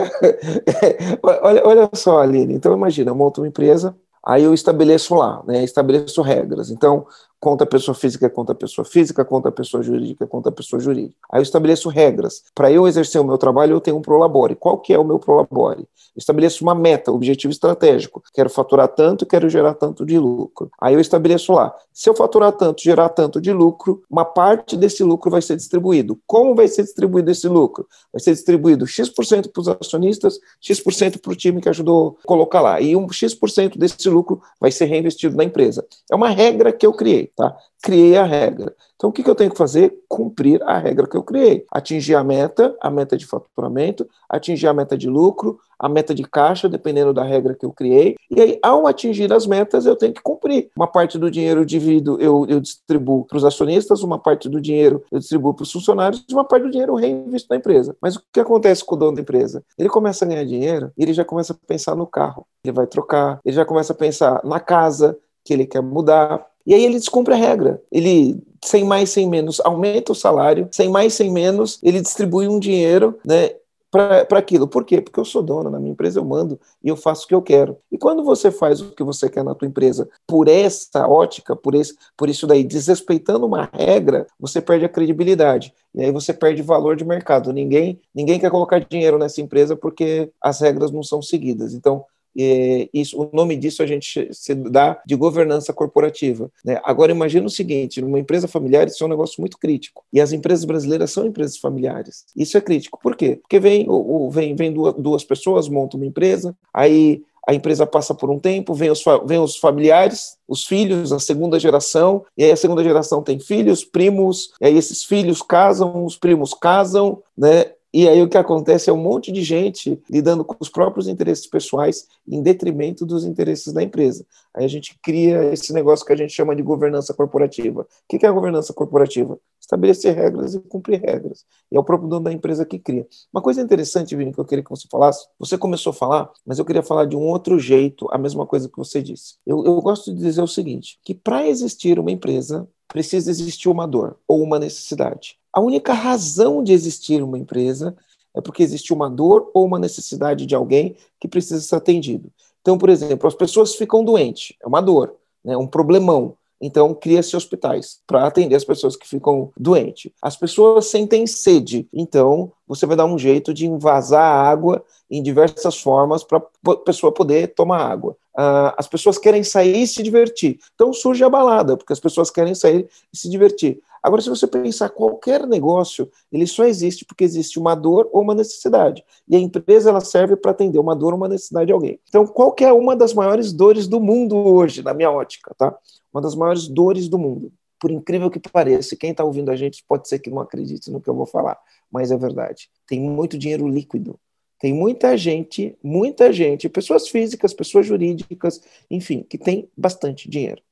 é, olha, olha só, Aline. Então, imagina, eu monto uma empresa, aí eu estabeleço lá, né, estabeleço regras. Então, conta a pessoa física, conta a pessoa física, conta a pessoa jurídica, conta a pessoa jurídica. Aí eu estabeleço regras. Para eu exercer o meu trabalho, eu tenho um prolabore. Qual que é o meu prolabore? Estabeleço uma meta, objetivo estratégico. Quero faturar tanto, quero gerar tanto de lucro. Aí eu estabeleço lá, se eu faturar tanto, gerar tanto de lucro, uma parte desse lucro vai ser distribuído. Como vai ser distribuído esse lucro? Vai ser distribuído X% para os acionistas, X% para o time que ajudou a colocar lá. E um X% desse lucro vai ser reinvestido na empresa. É uma regra que eu criei. Tá? Criei a regra. Então, o que, que eu tenho que fazer? Cumprir a regra que eu criei. Atingir a meta, a meta de faturamento, atingir a meta de lucro, a meta de caixa, dependendo da regra que eu criei. E aí, ao atingir as metas, eu tenho que cumprir. Uma parte do dinheiro eu divido, eu, eu distribuo para os acionistas, uma parte do dinheiro eu distribuo para os funcionários, e uma parte do dinheiro eu reinvisto na empresa. Mas o que acontece com o dono da empresa? Ele começa a ganhar dinheiro e ele já começa a pensar no carro. Ele vai trocar, ele já começa a pensar na casa que ele quer mudar, e aí ele descumpre a regra. Ele, sem mais, sem menos, aumenta o salário, sem mais, sem menos, ele distribui um dinheiro, né? Para aquilo. Por quê? Porque eu sou dono, na minha empresa eu mando e eu faço o que eu quero. E quando você faz o que você quer na tua empresa por essa ótica, por, esse, por isso daí, desrespeitando uma regra, você perde a credibilidade. E aí você perde valor de mercado. Ninguém, ninguém quer colocar dinheiro nessa empresa porque as regras não são seguidas. Então, é, isso, o nome disso a gente se dá de governança corporativa. Né? Agora, imagina o seguinte: numa empresa familiar, isso é um negócio muito crítico. E as empresas brasileiras são empresas familiares. Isso é crítico. Por quê? Porque vem, vem, vem duas, duas pessoas, montam uma empresa, aí a empresa passa por um tempo, vem os, vem os familiares, os filhos, a segunda geração, e aí a segunda geração tem filhos, primos, e aí esses filhos casam, os primos casam, né? E aí o que acontece é um monte de gente lidando com os próprios interesses pessoais em detrimento dos interesses da empresa. Aí a gente cria esse negócio que a gente chama de governança corporativa. O que é a governança corporativa? Estabelecer regras e cumprir regras. E é o próprio dono da empresa que cria. Uma coisa interessante, Vini, que eu queria que você falasse, você começou a falar, mas eu queria falar de um outro jeito, a mesma coisa que você disse. Eu, eu gosto de dizer o seguinte, que para existir uma empresa, precisa existir uma dor ou uma necessidade. A única razão de existir uma empresa é porque existe uma dor ou uma necessidade de alguém que precisa ser atendido. Então, por exemplo, as pessoas ficam doentes, é uma dor, né, um problemão. Então, cria-se hospitais para atender as pessoas que ficam doentes. As pessoas sentem sede, então você vai dar um jeito de invasar a água em diversas formas para a pessoa poder tomar água. Uh, as pessoas querem sair e se divertir. Então surge a balada, porque as pessoas querem sair e se divertir. Agora, se você pensar qualquer negócio, ele só existe porque existe uma dor ou uma necessidade. E a empresa ela serve para atender uma dor ou uma necessidade de alguém. Então, qual é uma das maiores dores do mundo hoje, na minha ótica, tá? Uma das maiores dores do mundo. Por incrível que pareça, quem está ouvindo a gente pode ser que não acredite no que eu vou falar, mas é verdade. Tem muito dinheiro líquido Tem muita gente, muita gente, pessoas físicas, pessoas jurídicas, enfim, que tem bastante dinheiro.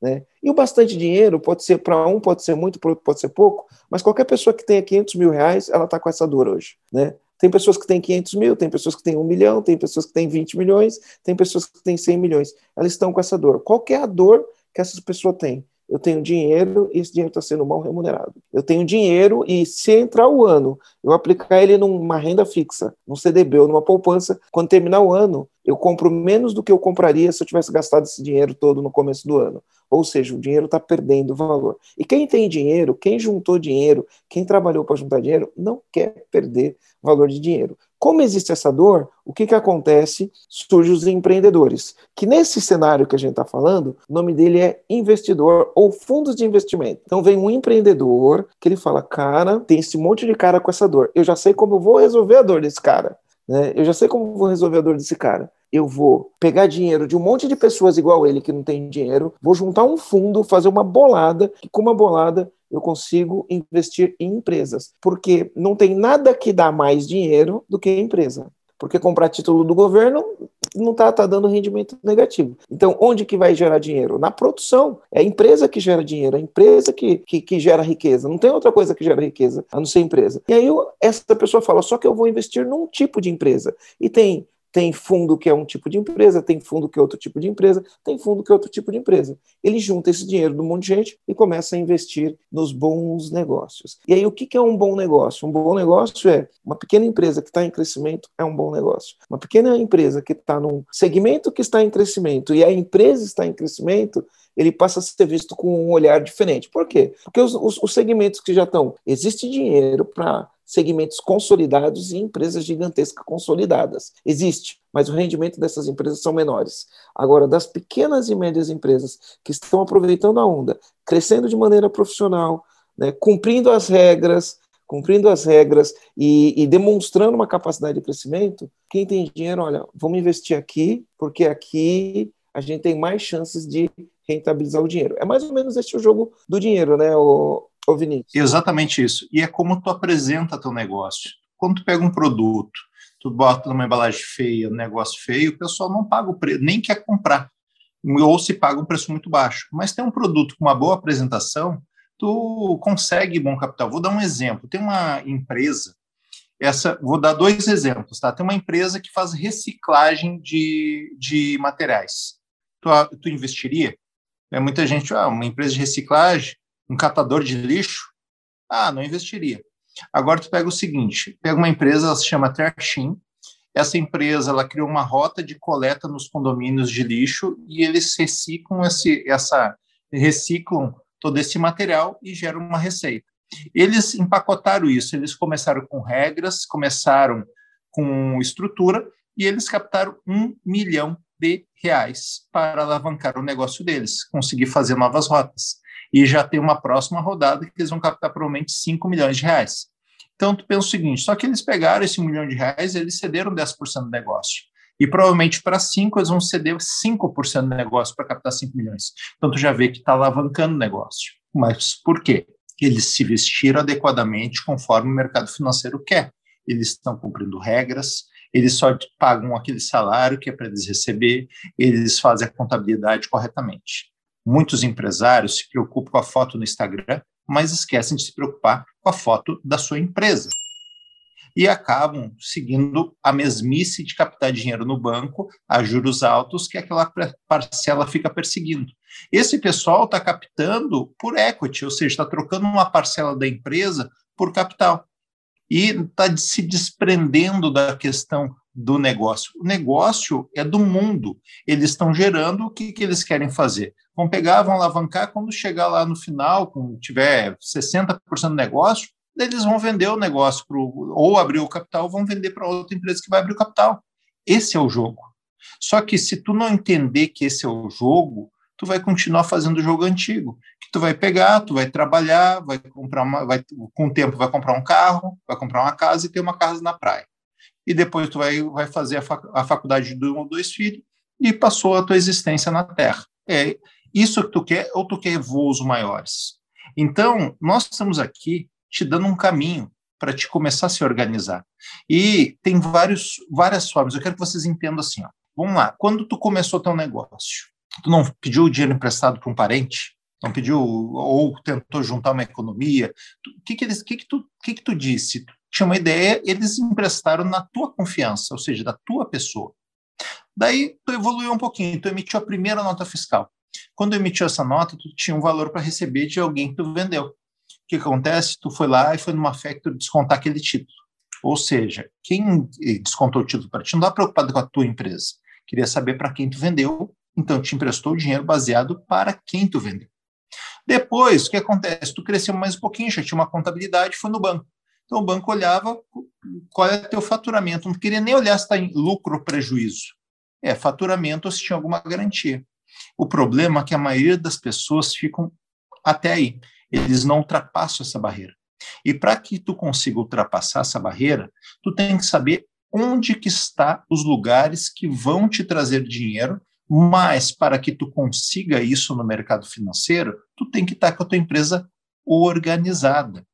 Né? E o bastante dinheiro pode ser para um, pode ser muito, para outro pode ser pouco, mas qualquer pessoa que tenha 500 mil reais, ela está com essa dor hoje. Né? Tem pessoas que têm 500 mil, tem pessoas que têm 1 milhão, tem pessoas que têm 20 milhões, tem pessoas que têm 100 milhões. Elas estão com essa dor. Qual é a dor que essas pessoas têm? Eu tenho dinheiro e esse dinheiro está sendo mal remunerado. Eu tenho dinheiro e se entrar o ano, eu aplicar ele numa renda fixa, num CDB ou numa poupança, quando terminar o ano, eu compro menos do que eu compraria se eu tivesse gastado esse dinheiro todo no começo do ano. Ou seja, o dinheiro está perdendo valor. E quem tem dinheiro, quem juntou dinheiro, quem trabalhou para juntar dinheiro, não quer perder valor de dinheiro. Como existe essa dor, o que, que acontece? Surgem os empreendedores, que nesse cenário que a gente está falando, o nome dele é investidor ou fundos de investimento. Então vem um empreendedor que ele fala, cara, tem esse monte de cara com essa dor, eu já sei como eu vou resolver a dor desse cara. Né? Eu já sei como vou resolver a dor desse cara eu vou pegar dinheiro de um monte de pessoas igual ele que não tem dinheiro, vou juntar um fundo, fazer uma bolada, e com uma bolada eu consigo investir em empresas. Porque não tem nada que dá mais dinheiro do que empresa. Porque comprar título do governo não está tá dando rendimento negativo. Então, onde que vai gerar dinheiro? Na produção. É a empresa que gera dinheiro, é a empresa que, que, que gera riqueza. Não tem outra coisa que gera riqueza, a não ser empresa. E aí essa pessoa fala, só que eu vou investir num tipo de empresa. E tem tem fundo que é um tipo de empresa, tem fundo que é outro tipo de empresa, tem fundo que é outro tipo de empresa. Ele junta esse dinheiro de um monte de gente e começa a investir nos bons negócios. E aí, o que é um bom negócio? Um bom negócio é uma pequena empresa que está em crescimento, é um bom negócio. Uma pequena empresa que está num segmento que está em crescimento e a empresa está em crescimento, ele passa a ser visto com um olhar diferente. Por quê? Porque os, os, os segmentos que já estão, existe dinheiro para segmentos consolidados e empresas gigantescas consolidadas. Existe, mas o rendimento dessas empresas são menores. Agora, das pequenas e médias empresas que estão aproveitando a onda, crescendo de maneira profissional, né, cumprindo as regras, cumprindo as regras e, e, demonstrando uma capacidade de crescimento, quem tem dinheiro, olha, vamos investir aqui, porque aqui a gente tem mais chances de rentabilizar o dinheiro. É mais ou menos esse o jogo do dinheiro, né, o, Ô, Vinícius. Exatamente isso. E é como tu apresenta teu negócio. Quando tu pega um produto, tu bota numa embalagem feia, um negócio feio, o pessoal não paga o preço, nem quer comprar. Ou se paga um preço muito baixo. Mas tem um produto com uma boa apresentação, tu consegue bom capital. Vou dar um exemplo. Tem uma empresa, essa, vou dar dois exemplos, tá? Tem uma empresa que faz reciclagem de, de materiais. Tu, tu investiria? É muita gente, ah, uma empresa de reciclagem, um catador de lixo, ah, não investiria. Agora tu pega o seguinte, pega uma empresa, ela se chama Terchim, essa empresa ela criou uma rota de coleta nos condomínios de lixo e eles reciclam esse, essa reciclam todo esse material e geram uma receita. Eles empacotaram isso, eles começaram com regras, começaram com estrutura e eles captaram um milhão de reais para alavancar o negócio deles, conseguir fazer novas rotas e já tem uma próxima rodada que eles vão captar provavelmente 5 milhões de reais. Então, tu pensa o seguinte, só que eles pegaram esse milhão de reais eles cederam 10% do negócio. E provavelmente para 5 eles vão ceder 5% do negócio para captar 5 milhões. Então, tu já vê que está alavancando o negócio. Mas por quê? Eles se vestiram adequadamente conforme o mercado financeiro quer. Eles estão cumprindo regras, eles só pagam aquele salário que é para eles receber, eles fazem a contabilidade corretamente. Muitos empresários se preocupam com a foto no Instagram, mas esquecem de se preocupar com a foto da sua empresa. E acabam seguindo a mesmice de captar dinheiro no banco a juros altos que aquela parcela fica perseguindo. Esse pessoal está captando por equity, ou seja, está trocando uma parcela da empresa por capital. E está se desprendendo da questão do negócio. O negócio é do mundo. Eles estão gerando o que, que eles querem fazer. Vão pegar, vão alavancar, quando chegar lá no final, quando tiver 60% do negócio, eles vão vender o negócio pro, ou abrir o capital, vão vender para outra empresa que vai abrir o capital. Esse é o jogo. Só que se tu não entender que esse é o jogo, tu vai continuar fazendo o jogo antigo, que tu vai pegar, tu vai trabalhar, vai comprar uma, vai, com o tempo vai comprar um carro, vai comprar uma casa e ter uma casa na praia e depois tu vai, vai fazer a, fac, a faculdade de um ou dois filhos e passou a tua existência na Terra. É isso que tu quer ou tu quer voos maiores? Então, nós estamos aqui te dando um caminho. para te começar a se organizar. E tem vários, várias formas. Eu quero que vocês entendam assim. Ó. Vamos lá. Quando tu começou teu negócio, tu não pediu dinheiro emprestado para um parente? Não pediu ou tentou juntar uma economia? O que que que que tu, que que tu disse? Tu tinha uma ideia, eles emprestaram na tua confiança, ou seja, da tua pessoa. Daí tu evoluiu um pouquinho, tu emitiu a primeira nota fiscal. Quando emitiu essa nota, tu tinha um valor para receber de alguém que tu vendeu. O que acontece? Tu foi lá e foi numa factory descontar aquele título. Ou seja, quem descontou o título para ti não está preocupado com a tua empresa. Queria saber para quem tu vendeu, então te emprestou o dinheiro baseado para quem tu vendeu. Depois, o que acontece? Tu cresceu mais um pouquinho, já tinha uma contabilidade, foi no banco. Então o banco olhava qual é o teu faturamento, não queria nem olhar se está em lucro ou prejuízo. É faturamento ou se tinha alguma garantia. O problema é que a maioria das pessoas ficam até aí. Eles não ultrapassam essa barreira. E para que tu consiga ultrapassar essa barreira, tu tem que saber onde que está os lugares que vão te trazer dinheiro, mas para que tu consiga isso no mercado financeiro, tu tem que estar com a tua empresa organizada.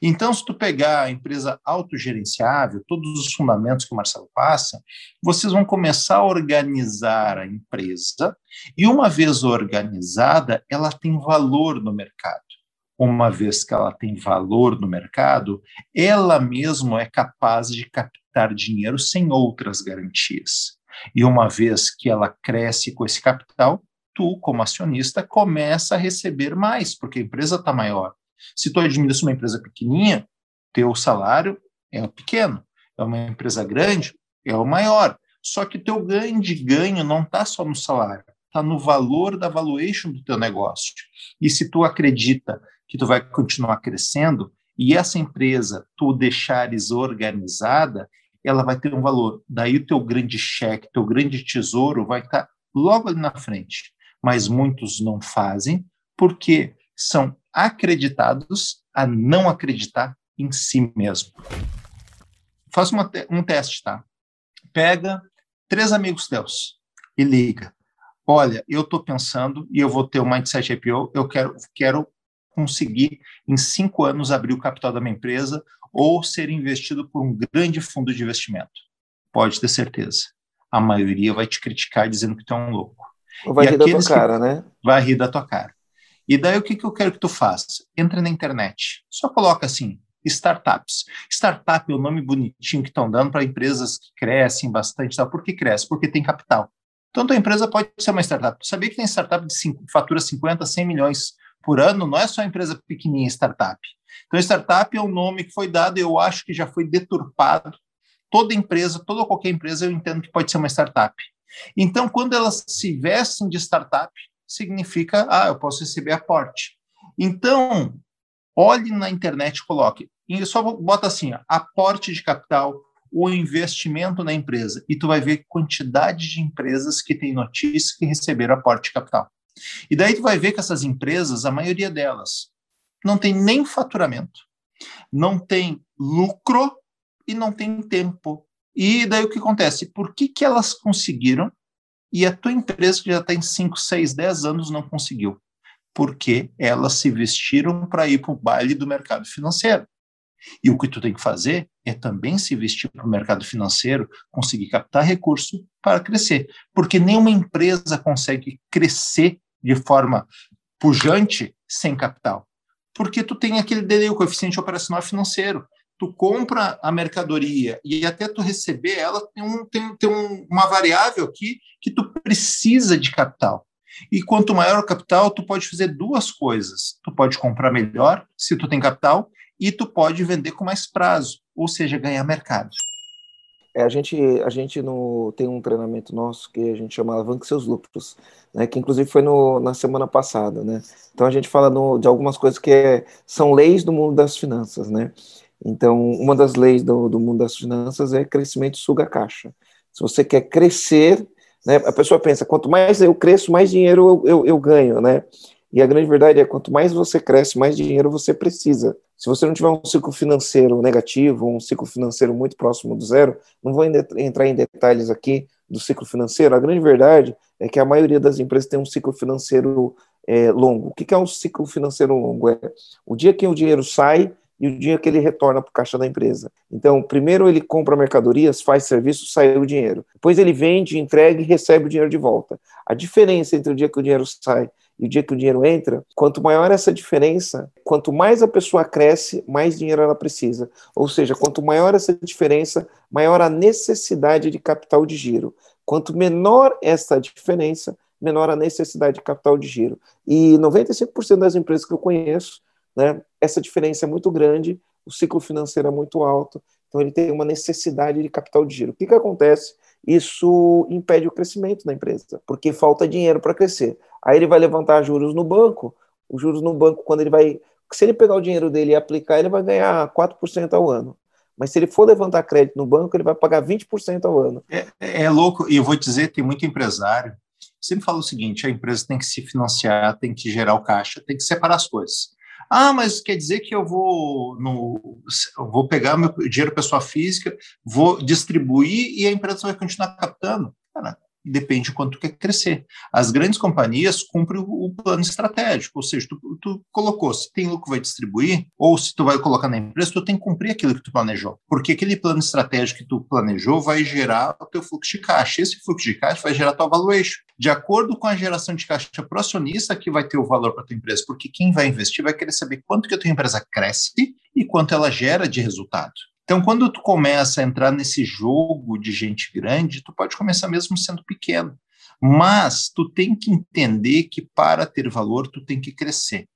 Então, se tu pegar a empresa autogerenciável, todos os fundamentos que o Marcelo passa, vocês vão começar a organizar a empresa, e uma vez organizada, ela tem valor no mercado. Uma vez que ela tem valor no mercado, ela mesma é capaz de captar dinheiro sem outras garantias. E uma vez que ela cresce com esse capital, tu, como acionista, começa a receber mais, porque a empresa está maior se tu administra uma empresa pequenininha, teu salário é pequeno. É uma empresa grande, é o maior. Só que teu ganho de ganho não está só no salário, está no valor da valuation do teu negócio. E se tu acredita que tu vai continuar crescendo e essa empresa tu deixares organizada, ela vai ter um valor. Daí o teu grande cheque, teu grande tesouro vai estar tá logo ali na frente. Mas muitos não fazem porque são acreditados a não acreditar em si mesmo. Faz uma, um teste, tá? Pega três amigos teus e liga. Olha, eu estou pensando e eu vou ter o Mindset IPO, eu quero, quero conseguir, em cinco anos, abrir o capital da minha empresa ou ser investido por um grande fundo de investimento. Pode ter certeza. A maioria vai te criticar dizendo que tu é um louco. Ou vai e rir da tua cara, né? Vai rir da tua cara. E daí o que, que eu quero que tu faça? Entra na internet. Só coloca assim, startups. Startup é o nome bonitinho que estão dando para empresas que crescem bastante. Tá? Por que cresce? Porque tem capital. Então, a empresa pode ser uma startup. Tu sabia que tem startup de cinco, fatura 50, 100 milhões por ano? Não é só empresa pequenininha, startup. Então, startup é um nome que foi dado, eu acho que já foi deturpado. Toda empresa, toda qualquer empresa, eu entendo que pode ser uma startup. Então, quando elas se vestem de startup, significa, ah, eu posso receber aporte. Então, olhe na internet e coloque, e só bota assim, aporte de capital, o investimento na empresa, e tu vai ver quantidade de empresas que tem notícia que receberam aporte de capital. E daí tu vai ver que essas empresas, a maioria delas, não tem nem faturamento, não tem lucro e não tem tempo. E daí o que acontece? Por que, que elas conseguiram e a tua empresa, que já tem 5, 6, 10 anos, não conseguiu. Porque elas se vestiram para ir para o baile do mercado financeiro. E o que tu tem que fazer é também se vestir para o mercado financeiro, conseguir captar recurso para crescer. Porque nenhuma empresa consegue crescer de forma pujante sem capital. Porque tu tem aquele delay, o coeficiente operacional financeiro tu compra a mercadoria e até tu receber ela, tem, um, tem, tem um, uma variável aqui que tu precisa de capital. E quanto maior o capital, tu pode fazer duas coisas. Tu pode comprar melhor, se tu tem capital, e tu pode vender com mais prazo, ou seja, ganhar mercado. É, a gente, a gente no, tem um treinamento nosso que a gente chama Alavanque Seus Lucros, né, que inclusive foi no, na semana passada. Né? Então a gente fala no, de algumas coisas que é, são leis do mundo das finanças. Né? Então, uma das leis do, do mundo das finanças é crescimento suga caixa. Se você quer crescer, né, a pessoa pensa, quanto mais eu cresço, mais dinheiro eu, eu, eu ganho, né? E a grande verdade é, quanto mais você cresce, mais dinheiro você precisa. Se você não tiver um ciclo financeiro negativo, um ciclo financeiro muito próximo do zero, não vou entrar em detalhes aqui do ciclo financeiro, a grande verdade é que a maioria das empresas tem um ciclo financeiro é, longo. O que é um ciclo financeiro longo? É o dia que o dinheiro sai e o dinheiro que ele retorna para o caixa da empresa. Então, primeiro ele compra mercadorias, faz serviço, sai o dinheiro. Depois ele vende, entrega e recebe o dinheiro de volta. A diferença entre o dia que o dinheiro sai e o dia que o dinheiro entra, quanto maior essa diferença, quanto mais a pessoa cresce, mais dinheiro ela precisa. Ou seja, quanto maior essa diferença, maior a necessidade de capital de giro. Quanto menor essa diferença, menor a necessidade de capital de giro. E 95% das empresas que eu conheço, né, essa diferença é muito grande, o ciclo financeiro é muito alto, então ele tem uma necessidade de capital de giro. O que, que acontece? Isso impede o crescimento da empresa, porque falta dinheiro para crescer. Aí ele vai levantar juros no banco, os juros no banco, quando ele vai. Se ele pegar o dinheiro dele e aplicar, ele vai ganhar 4% ao ano. Mas se ele for levantar crédito no banco, ele vai pagar 20% ao ano. É, é louco, e eu vou dizer, tem muito empresário sempre fala o seguinte: a empresa tem que se financiar, tem que gerar o caixa, tem que separar as coisas. Ah, mas quer dizer que eu vou no, eu vou pegar meu dinheiro pessoa física, vou distribuir e a empresa vai continuar captando? Cara, depende de quanto quer crescer. As grandes companhias cumprem o, plano estratégico, ou seja, tu, tu, colocou, se tem lucro vai distribuir, ou se tu vai colocar na empresa, tu tem que cumprir aquilo que tu planejou, porque aquele plano estratégico que tu planejou vai gerar o teu fluxo de caixa, esse fluxo de caixa vai gerar tua valuation, de acordo com a geração de caixa pro acionista que vai ter o valor para tua empresa, porque quem vai investir vai querer saber quanto que a tua empresa cresce e quanto ela gera de resultado. Então, quando tu começa a entrar nesse jogo de gente grande, tu pode começar mesmo sendo pequeno, mas tu tem que entender que para ter valor, tu tem que crescer.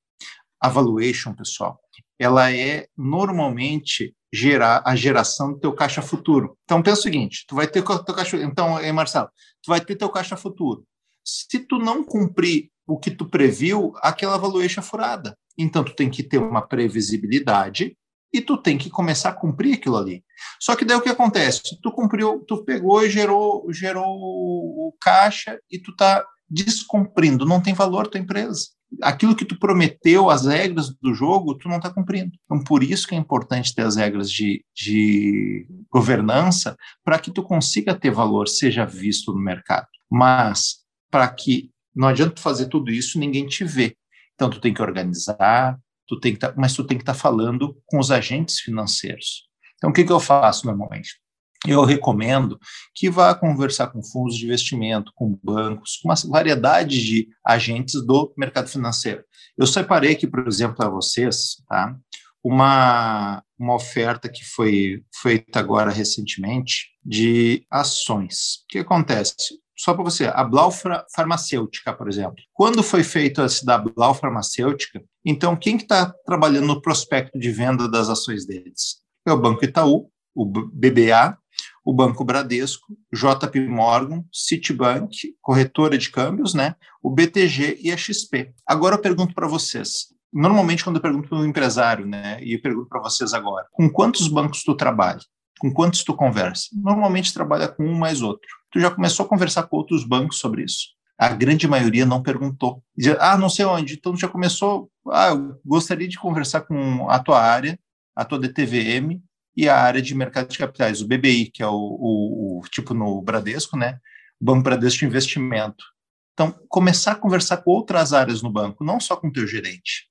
A valuation, pessoal, ela é normalmente gerar a geração do teu caixa futuro. Então, pensa o seguinte, tu vai ter teu caixa, então, aí, Marcelo, tu vai ter teu caixa futuro. Se tu não cumprir o que tu previu, aquela valuation é furada. Então, tu tem que ter uma previsibilidade e tu tem que começar a cumprir aquilo ali. Só que daí o que acontece? Tu cumpriu, tu pegou e gerou, gerou o caixa e tu tá descumprindo, não tem valor tua empresa. Aquilo que tu prometeu, as regras do jogo, tu não está cumprindo. Então, por isso que é importante ter as regras de, de governança, para que tu consiga ter valor, seja visto no mercado. Mas, para que não adianta tu fazer tudo isso, ninguém te vê. Então, tu tem que organizar, tu tem que tá, mas tu tem que estar tá falando com os agentes financeiros. Então, o que, que eu faço normalmente? Eu recomendo que vá conversar com fundos de investimento, com bancos, com uma variedade de agentes do mercado financeiro. Eu separei aqui, por exemplo, para vocês, tá? uma, uma oferta que foi feita agora recentemente de ações. O que acontece? Só para você, a Blau Farmacêutica, por exemplo. Quando foi esse da Blau Farmacêutica, então quem que está trabalhando no prospecto de venda das ações deles? É o Banco Itaú, o BBA, o Banco Bradesco, JP Morgan, Citibank, corretora de câmbios, né? O BTG e a XP. Agora eu pergunto para vocês, normalmente quando eu pergunto para um empresário, né, e eu pergunto para vocês agora, com quantos bancos tu trabalha? Com quantos tu conversa? Normalmente trabalha com um mais outro. Tu já começou a conversar com outros bancos sobre isso? A grande maioria não perguntou. Dizia, ah, não sei onde. Então já começou. Ah, eu gostaria de conversar com a tua área, a tua DTVM e a área de mercado de capitais, o BBI, que é o, o, o tipo no Bradesco, né? Banco Bradesco de Investimento. Então, começar a conversar com outras áreas no banco, não só com o teu gerente.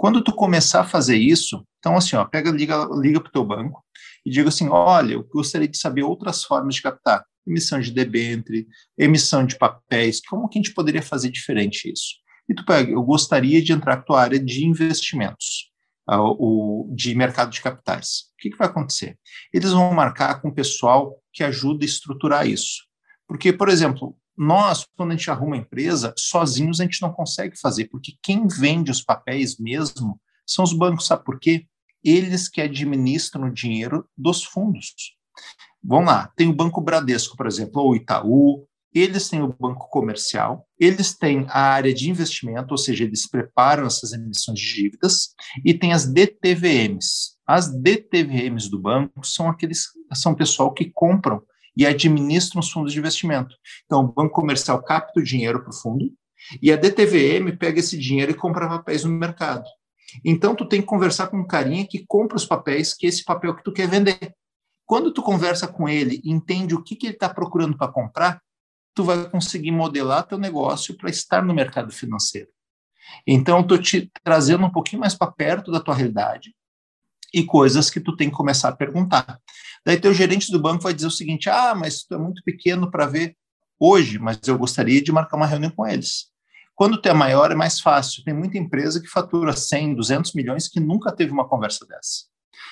Quando tu começar a fazer isso, então assim, ó, pega, liga, liga para o teu banco e diga assim, olha, eu gostaria de saber outras formas de captar, emissão de debênture, emissão de papéis, como que a gente poderia fazer diferente isso? E tu pega, eu gostaria de entrar na tua área de investimentos, o, de mercado de capitais. O que, que vai acontecer? Eles vão marcar com o pessoal que ajuda a estruturar isso. Porque, por exemplo, nós, quando a gente arruma empresa, sozinhos a gente não consegue fazer, porque quem vende os papéis mesmo são os bancos, sabe por quê? Eles que administram o dinheiro dos fundos. Vamos lá, tem o Banco Bradesco, por exemplo, ou Itaú, eles têm o banco comercial, eles têm a área de investimento, ou seja, eles preparam essas emissões de dívidas, e tem as DTVMs. As DTVMs do banco são aqueles são pessoal que compram e administram os fundos de investimento. Então, o banco comercial capta o dinheiro para o fundo e a DTVM pega esse dinheiro e compra papéis no mercado. Então, tu tem que conversar com um carinha que compra os papéis, que é esse papel que tu quer vender. Quando tu conversa com ele e entende o que, que ele está procurando para comprar, tu vai conseguir modelar teu negócio para estar no mercado financeiro. Então, estou te trazendo um pouquinho mais para perto da tua realidade e coisas que tu tem que começar a perguntar. Daí teu gerente do banco vai dizer o seguinte: "Ah, mas tu é muito pequeno para ver hoje, mas eu gostaria de marcar uma reunião com eles". Quando tu é maior é mais fácil. Tem muita empresa que fatura 100, 200 milhões que nunca teve uma conversa dessa.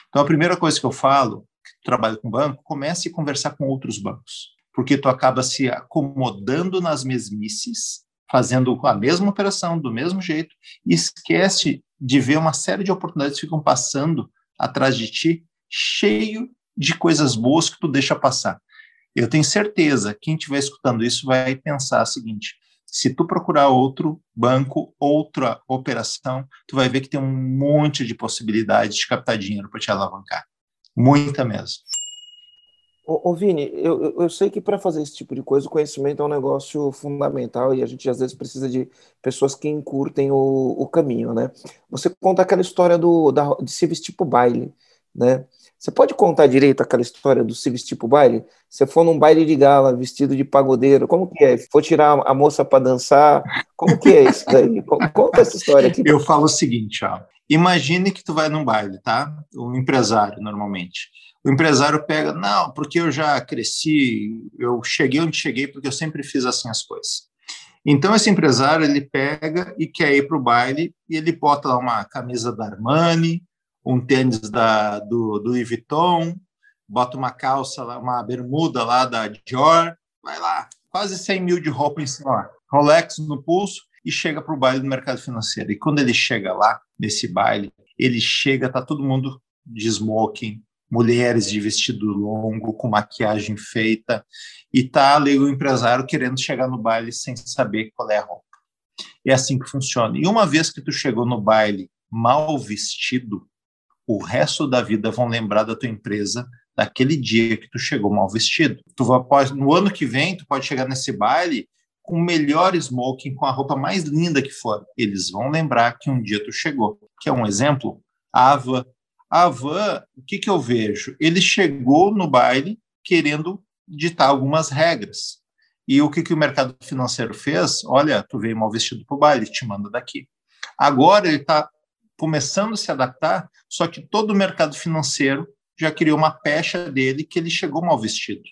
Então a primeira coisa que eu falo, que tu trabalha com banco, comece a conversar com outros bancos, porque tu acaba se acomodando nas mesmices, fazendo a mesma operação do mesmo jeito e esquece de ver uma série de oportunidades que ficam passando atrás de ti, cheio de coisas boas que tu deixa passar. Eu tenho certeza, quem estiver escutando isso vai pensar o seguinte: se tu procurar outro banco, outra operação, tu vai ver que tem um monte de possibilidades de captar dinheiro para te alavancar. Muita mesmo. Ô, ô Vini, eu, eu sei que para fazer esse tipo de coisa, o conhecimento é um negócio fundamental e a gente às vezes precisa de pessoas que encurtem o, o caminho, né? Você conta aquela história do, da, de se vestir pro baile, né? Você pode contar direito aquela história do se vestir pro baile? Você for num baile de gala, vestido de pagodeiro, como que é? For tirar a moça para dançar, como que é isso daí? Conta essa história aqui. Eu falo o seguinte, ó. Imagine que tu vai num baile, tá? Um empresário, normalmente o empresário pega, não, porque eu já cresci, eu cheguei onde cheguei porque eu sempre fiz assim as coisas. Então esse empresário ele pega e quer ir para o baile e ele bota lá uma camisa da Armani, um tênis da, do, do Louis Vuitton, bota uma calça, uma bermuda lá da Dior, vai lá, quase 100 mil de roupa em cima, Rolex no pulso e chega para o baile do mercado financeiro. E quando ele chega lá, nesse baile, ele chega, tá todo mundo de smoking, mulheres de vestido longo, com maquiagem feita, e tá ali o empresário querendo chegar no baile sem saber qual é a roupa. É assim que funciona. E uma vez que tu chegou no baile mal vestido, o resto da vida vão lembrar da tua empresa daquele dia que tu chegou mal vestido. Tu no ano que vem, tu pode chegar nesse baile com o melhor smoking, com a roupa mais linda que for. Eles vão lembrar que um dia tu chegou. Que é um exemplo? A Ava a Van, o que, que eu vejo? Ele chegou no baile querendo ditar algumas regras. E o que, que o mercado financeiro fez? Olha, tu veio mal vestido para o baile, te manda daqui. Agora ele está começando a se adaptar, só que todo o mercado financeiro já criou uma pecha dele que ele chegou mal vestido.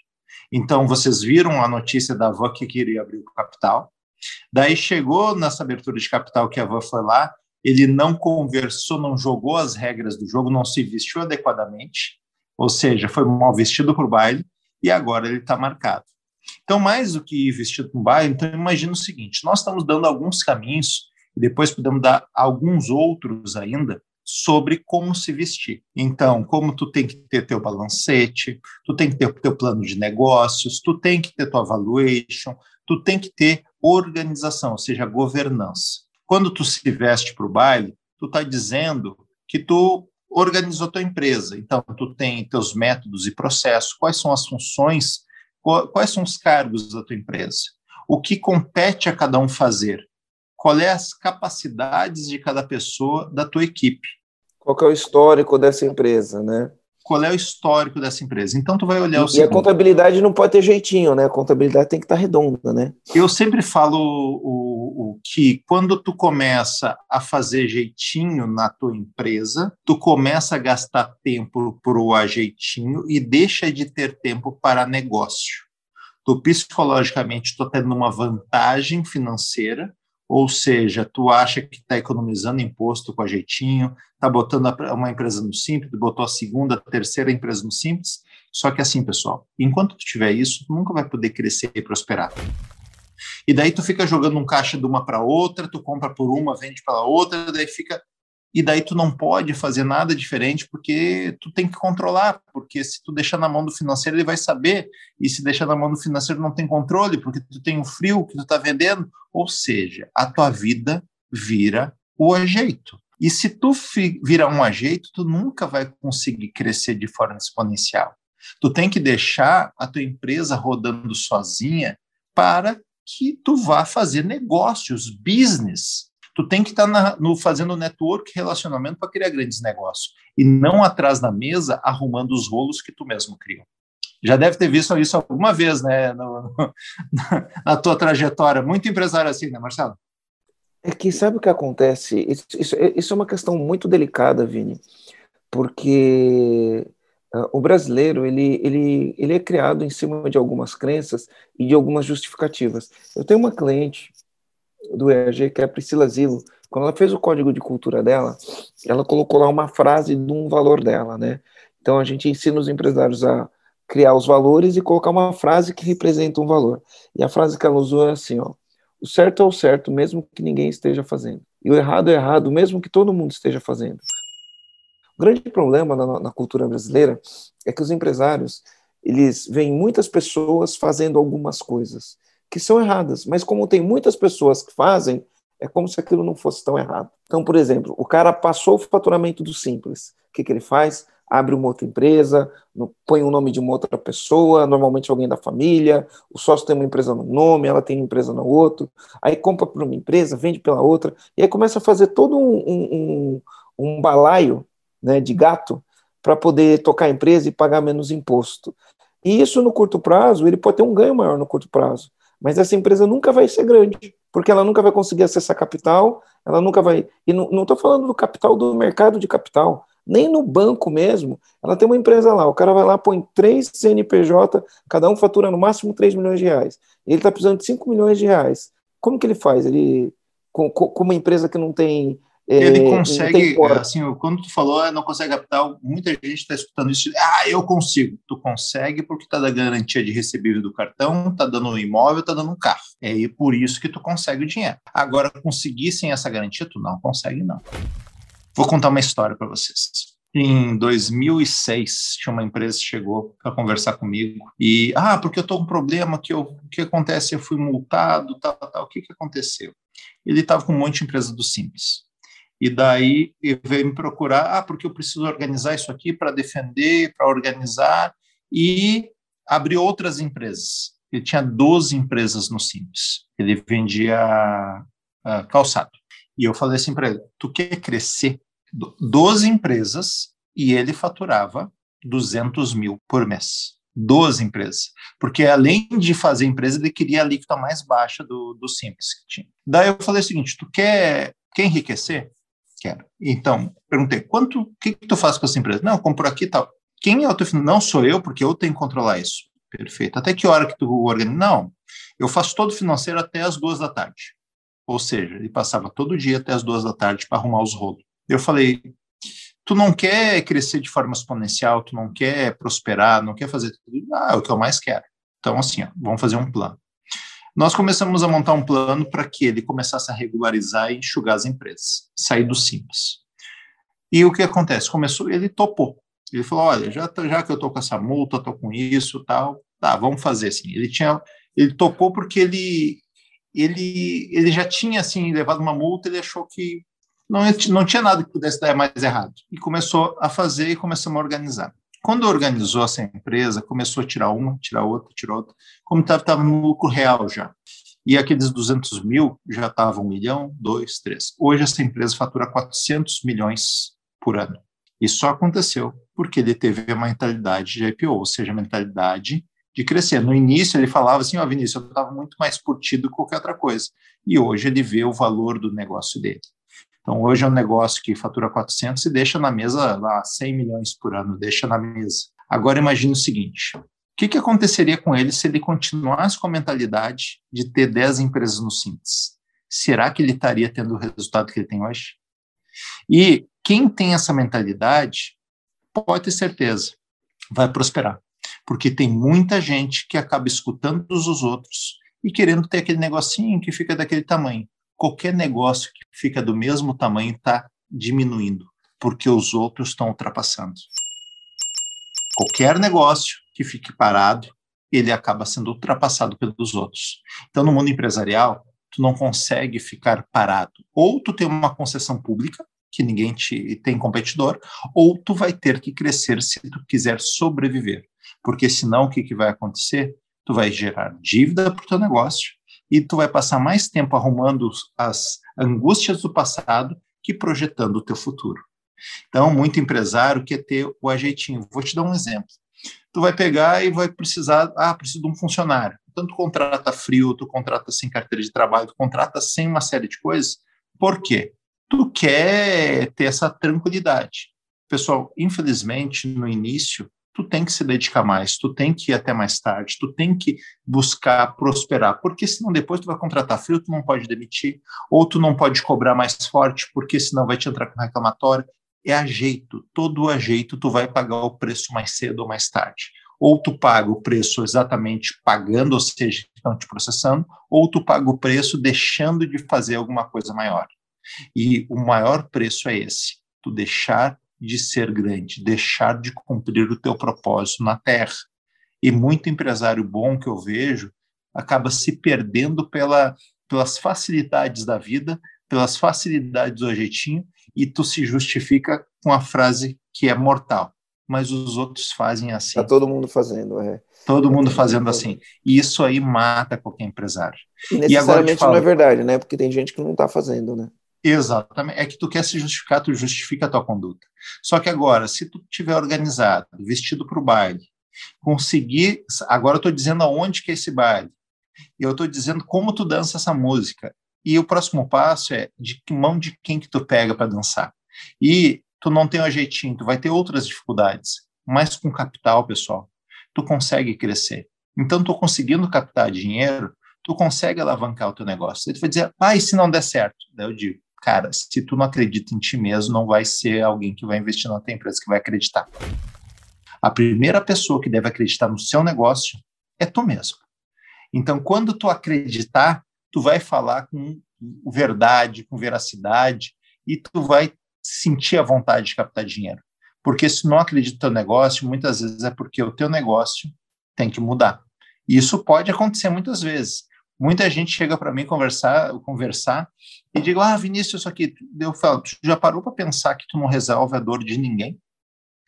Então, vocês viram a notícia da Van que queria abrir o capital. Daí chegou nessa abertura de capital que a Van foi lá, ele não conversou, não jogou as regras do jogo, não se vestiu adequadamente, ou seja, foi mal vestido para o baile e agora ele está marcado. Então, mais do que ir vestido para o baile, então imagina o seguinte: nós estamos dando alguns caminhos depois podemos dar alguns outros ainda sobre como se vestir. Então, como tu tem que ter teu balancete, tu tem que ter teu plano de negócios, tu tem que ter tua valuation, tu tem que ter organização, ou seja, governança. Quando tu se veste para o baile, tu está dizendo que tu organizou tua empresa. Então, tu tem teus métodos e processos, quais são as funções, quais são os cargos da tua empresa, o que compete a cada um fazer, qual é as capacidades de cada pessoa da tua equipe. Qual é o histórico dessa empresa, né? qual é o histórico dessa empresa. Então tu vai olhar o E seguinte, a contabilidade não pode ter jeitinho, né? A contabilidade tem que estar redonda, né? Eu sempre falo o, o, que quando tu começa a fazer jeitinho na tua empresa, tu começa a gastar tempo para o ajeitinho e deixa de ter tempo para negócio. Tu psicologicamente estou tendo uma vantagem financeira, ou seja, tu acha que está economizando imposto com a jeitinho, está botando uma empresa no Simples, botou a segunda, a terceira empresa no Simples. Só que assim, pessoal, enquanto tu tiver isso, tu nunca vai poder crescer e prosperar. E daí tu fica jogando um caixa de uma para outra, tu compra por uma, vende para outra, daí fica e daí tu não pode fazer nada diferente porque tu tem que controlar, porque se tu deixar na mão do financeiro ele vai saber, e se deixar na mão do financeiro não tem controle, porque tu tem o frio que tu está vendendo, ou seja, a tua vida vira o ajeito. E se tu virar um ajeito, tu nunca vai conseguir crescer de forma exponencial. Tu tem que deixar a tua empresa rodando sozinha para que tu vá fazer negócios, business. Tu tem que estar tá no, fazendo network, relacionamento para criar grandes negócios. E não atrás da mesa arrumando os rolos que tu mesmo criou. Já deve ter visto isso alguma vez, né, no, na, na tua trajetória. Muito empresário assim, né, Marcelo? É que sabe o que acontece? Isso, isso, isso, é uma questão muito delicada, Vini, porque uh, o brasileiro ele, ele, ele é criado em cima de algumas crenças e de algumas justificativas. Eu tenho uma cliente do EAG, que é a Priscila Zilo, quando ela fez o código de cultura dela, ela colocou lá uma frase de um valor dela, né? Então a gente ensina os empresários a criar os valores e colocar uma frase que representa um valor. E a frase que ela usou é assim, ó: o certo é o certo, mesmo que ninguém esteja fazendo. E o errado é errado, mesmo que todo mundo esteja fazendo. O grande problema na, na cultura brasileira é que os empresários, eles veem muitas pessoas fazendo algumas coisas que são erradas, mas como tem muitas pessoas que fazem, é como se aquilo não fosse tão errado. Então, por exemplo, o cara passou o faturamento do simples. O que, que ele faz? Abre uma outra empresa, põe o nome de uma outra pessoa, normalmente alguém da família, o sócio tem uma empresa no nome, ela tem uma empresa no outro, aí compra por uma empresa, vende pela outra, e aí começa a fazer todo um, um, um balaio né, de gato para poder tocar a empresa e pagar menos imposto. E isso no curto prazo, ele pode ter um ganho maior no curto prazo, mas essa empresa nunca vai ser grande, porque ela nunca vai conseguir acessar capital, ela nunca vai. E não estou falando do capital do mercado de capital, nem no banco mesmo. Ela tem uma empresa lá, o cara vai lá, põe três CNPJ, cada um fatura no máximo 3 milhões de reais. Ele está precisando de 5 milhões de reais. Como que ele faz? Ele, com, com uma empresa que não tem ele é, consegue, assim, quando tu falou, ah, não consegue capital, muita gente está escutando isso, ah, eu consigo. Tu consegue porque está dando garantia de recebível do cartão, está dando um imóvel, está dando um carro. É por isso que tu consegue o dinheiro. Agora, conseguir sem essa garantia, tu não consegue, não. Vou contar uma história para vocês. Em 2006, tinha uma empresa que chegou para conversar comigo e, ah, porque eu estou com um problema, que o que acontece? Eu fui multado, tal, tal, o que, que aconteceu? Ele estava com um monte de empresa do Simples e daí veio me procurar, ah, porque eu preciso organizar isso aqui para defender, para organizar, e abrir outras empresas. Ele tinha 12 empresas no Simples. Ele vendia uh, calçado. E eu falei assim para ele: tu quer crescer 12 empresas e ele faturava 200 mil por mês. 12 empresas. Porque além de fazer empresa, ele queria a alíquota mais baixa do, do Simples que tinha. Daí eu falei o seguinte: tu quer, quer enriquecer? Quero. Então, perguntei, quanto, o que, que tu faz com essa empresa? Não, compro aqui e tal. Quem é o teu? Não sou eu, porque eu tenho que controlar isso. Perfeito. Até que hora que tu organiza? Não, eu faço todo financeiro até as duas da tarde. Ou seja, ele passava todo dia até as duas da tarde para arrumar os rolos. Eu falei, tu não quer crescer de forma exponencial, tu não quer prosperar, não quer fazer tudo. Ah, é o que eu mais quero. Então, assim, ó, vamos fazer um plano. Nós começamos a montar um plano para que ele começasse a regularizar e enxugar as empresas, sair do simples. E o que acontece? Começou, ele topou. Ele falou: olha, já, já que eu estou com essa multa, estou com isso, tal, tá, vamos fazer assim. Ele tinha, ele topou porque ele, ele, ele já tinha assim levado uma multa, ele achou que não, não tinha nada que pudesse dar mais errado e começou a fazer e começamos a organizar. Quando organizou essa empresa, começou a tirar uma, tirar outra, tirar outra, como estava no lucro real já. E aqueles 200 mil já estavam um milhão, dois, três. Hoje essa empresa fatura 400 milhões por ano. Só aconteceu porque ele teve a mentalidade de IPO, ou seja, a mentalidade de crescer. No início ele falava assim, ó oh, Vinícius, eu estava muito mais curtido que qualquer outra coisa. E hoje ele vê o valor do negócio dele. Então, hoje é um negócio que fatura 400 e deixa na mesa lá 100 milhões por ano, deixa na mesa. Agora, imagine o seguinte: o que, que aconteceria com ele se ele continuasse com a mentalidade de ter 10 empresas no Simples? Será que ele estaria tendo o resultado que ele tem hoje? E quem tem essa mentalidade, pode ter certeza, vai prosperar. Porque tem muita gente que acaba escutando os outros e querendo ter aquele negocinho que fica daquele tamanho qualquer negócio que fica do mesmo tamanho está diminuindo, porque os outros estão ultrapassando. Qualquer negócio que fique parado, ele acaba sendo ultrapassado pelos outros. Então, no mundo empresarial, tu não consegue ficar parado. Ou tu tem uma concessão pública, que ninguém te tem competidor, ou tu vai ter que crescer se tu quiser sobreviver. Porque senão o que, que vai acontecer? Tu vai gerar dívida para o teu negócio, e tu vai passar mais tempo arrumando as angústias do passado que projetando o teu futuro. Então, muito empresário quer ter o ajeitinho. Vou te dar um exemplo. Tu vai pegar e vai precisar, ah, preciso de um funcionário. Então, tu contrata frio, tu contrata sem carteira de trabalho, tu contrata sem uma série de coisas. Por quê? Tu quer ter essa tranquilidade. pessoal, infelizmente, no início, tu tem que se dedicar mais, tu tem que ir até mais tarde, tu tem que buscar prosperar, porque senão depois tu vai contratar frio, tu não pode demitir, ou tu não pode cobrar mais forte, porque senão vai te entrar com reclamatório. É a jeito, todo a jeito tu vai pagar o preço mais cedo ou mais tarde. Ou tu paga o preço exatamente pagando, ou seja, estão te processando, ou tu paga o preço deixando de fazer alguma coisa maior. E o maior preço é esse, tu deixar de ser grande, deixar de cumprir o teu propósito na terra. E muito empresário bom que eu vejo acaba se perdendo pela, pelas facilidades da vida, pelas facilidades do jeitinho, e tu se justifica com a frase que é mortal. Mas os outros fazem assim. Está todo mundo fazendo, é. Todo mundo fazendo assim. E isso aí mata qualquer empresário. E necessariamente e agora não é verdade, né? Porque tem gente que não está fazendo, né? Exatamente. É que tu quer se justificar, tu justifica a tua conduta. Só que agora, se tu tiver organizado, vestido para o baile, conseguir. Agora eu estou dizendo aonde que é esse baile. E eu estou dizendo como tu dança essa música. E o próximo passo é de que mão de quem que tu pega para dançar. E tu não tem um jeitinho, tu vai ter outras dificuldades. Mas com capital, pessoal, tu consegue crescer. Então, tu conseguindo captar dinheiro, tu consegue alavancar o teu negócio. Aí tu vai dizer, ah, se não der certo? Daí eu digo, cara, se tu não acredita em ti mesmo, não vai ser alguém que vai investir na tua empresa que vai acreditar. A primeira pessoa que deve acreditar no seu negócio é tu mesmo. Então, quando tu acreditar, tu vai falar com verdade, com veracidade, e tu vai sentir a vontade de captar dinheiro. Porque se não acredita no teu negócio, muitas vezes é porque o teu negócio tem que mudar. E isso pode acontecer muitas vezes. Muita gente chega para mim conversar, conversar e digo: Ah, Vinícius, isso aqui. Eu falo: Tu já parou para pensar que tu não resolve a dor de ninguém?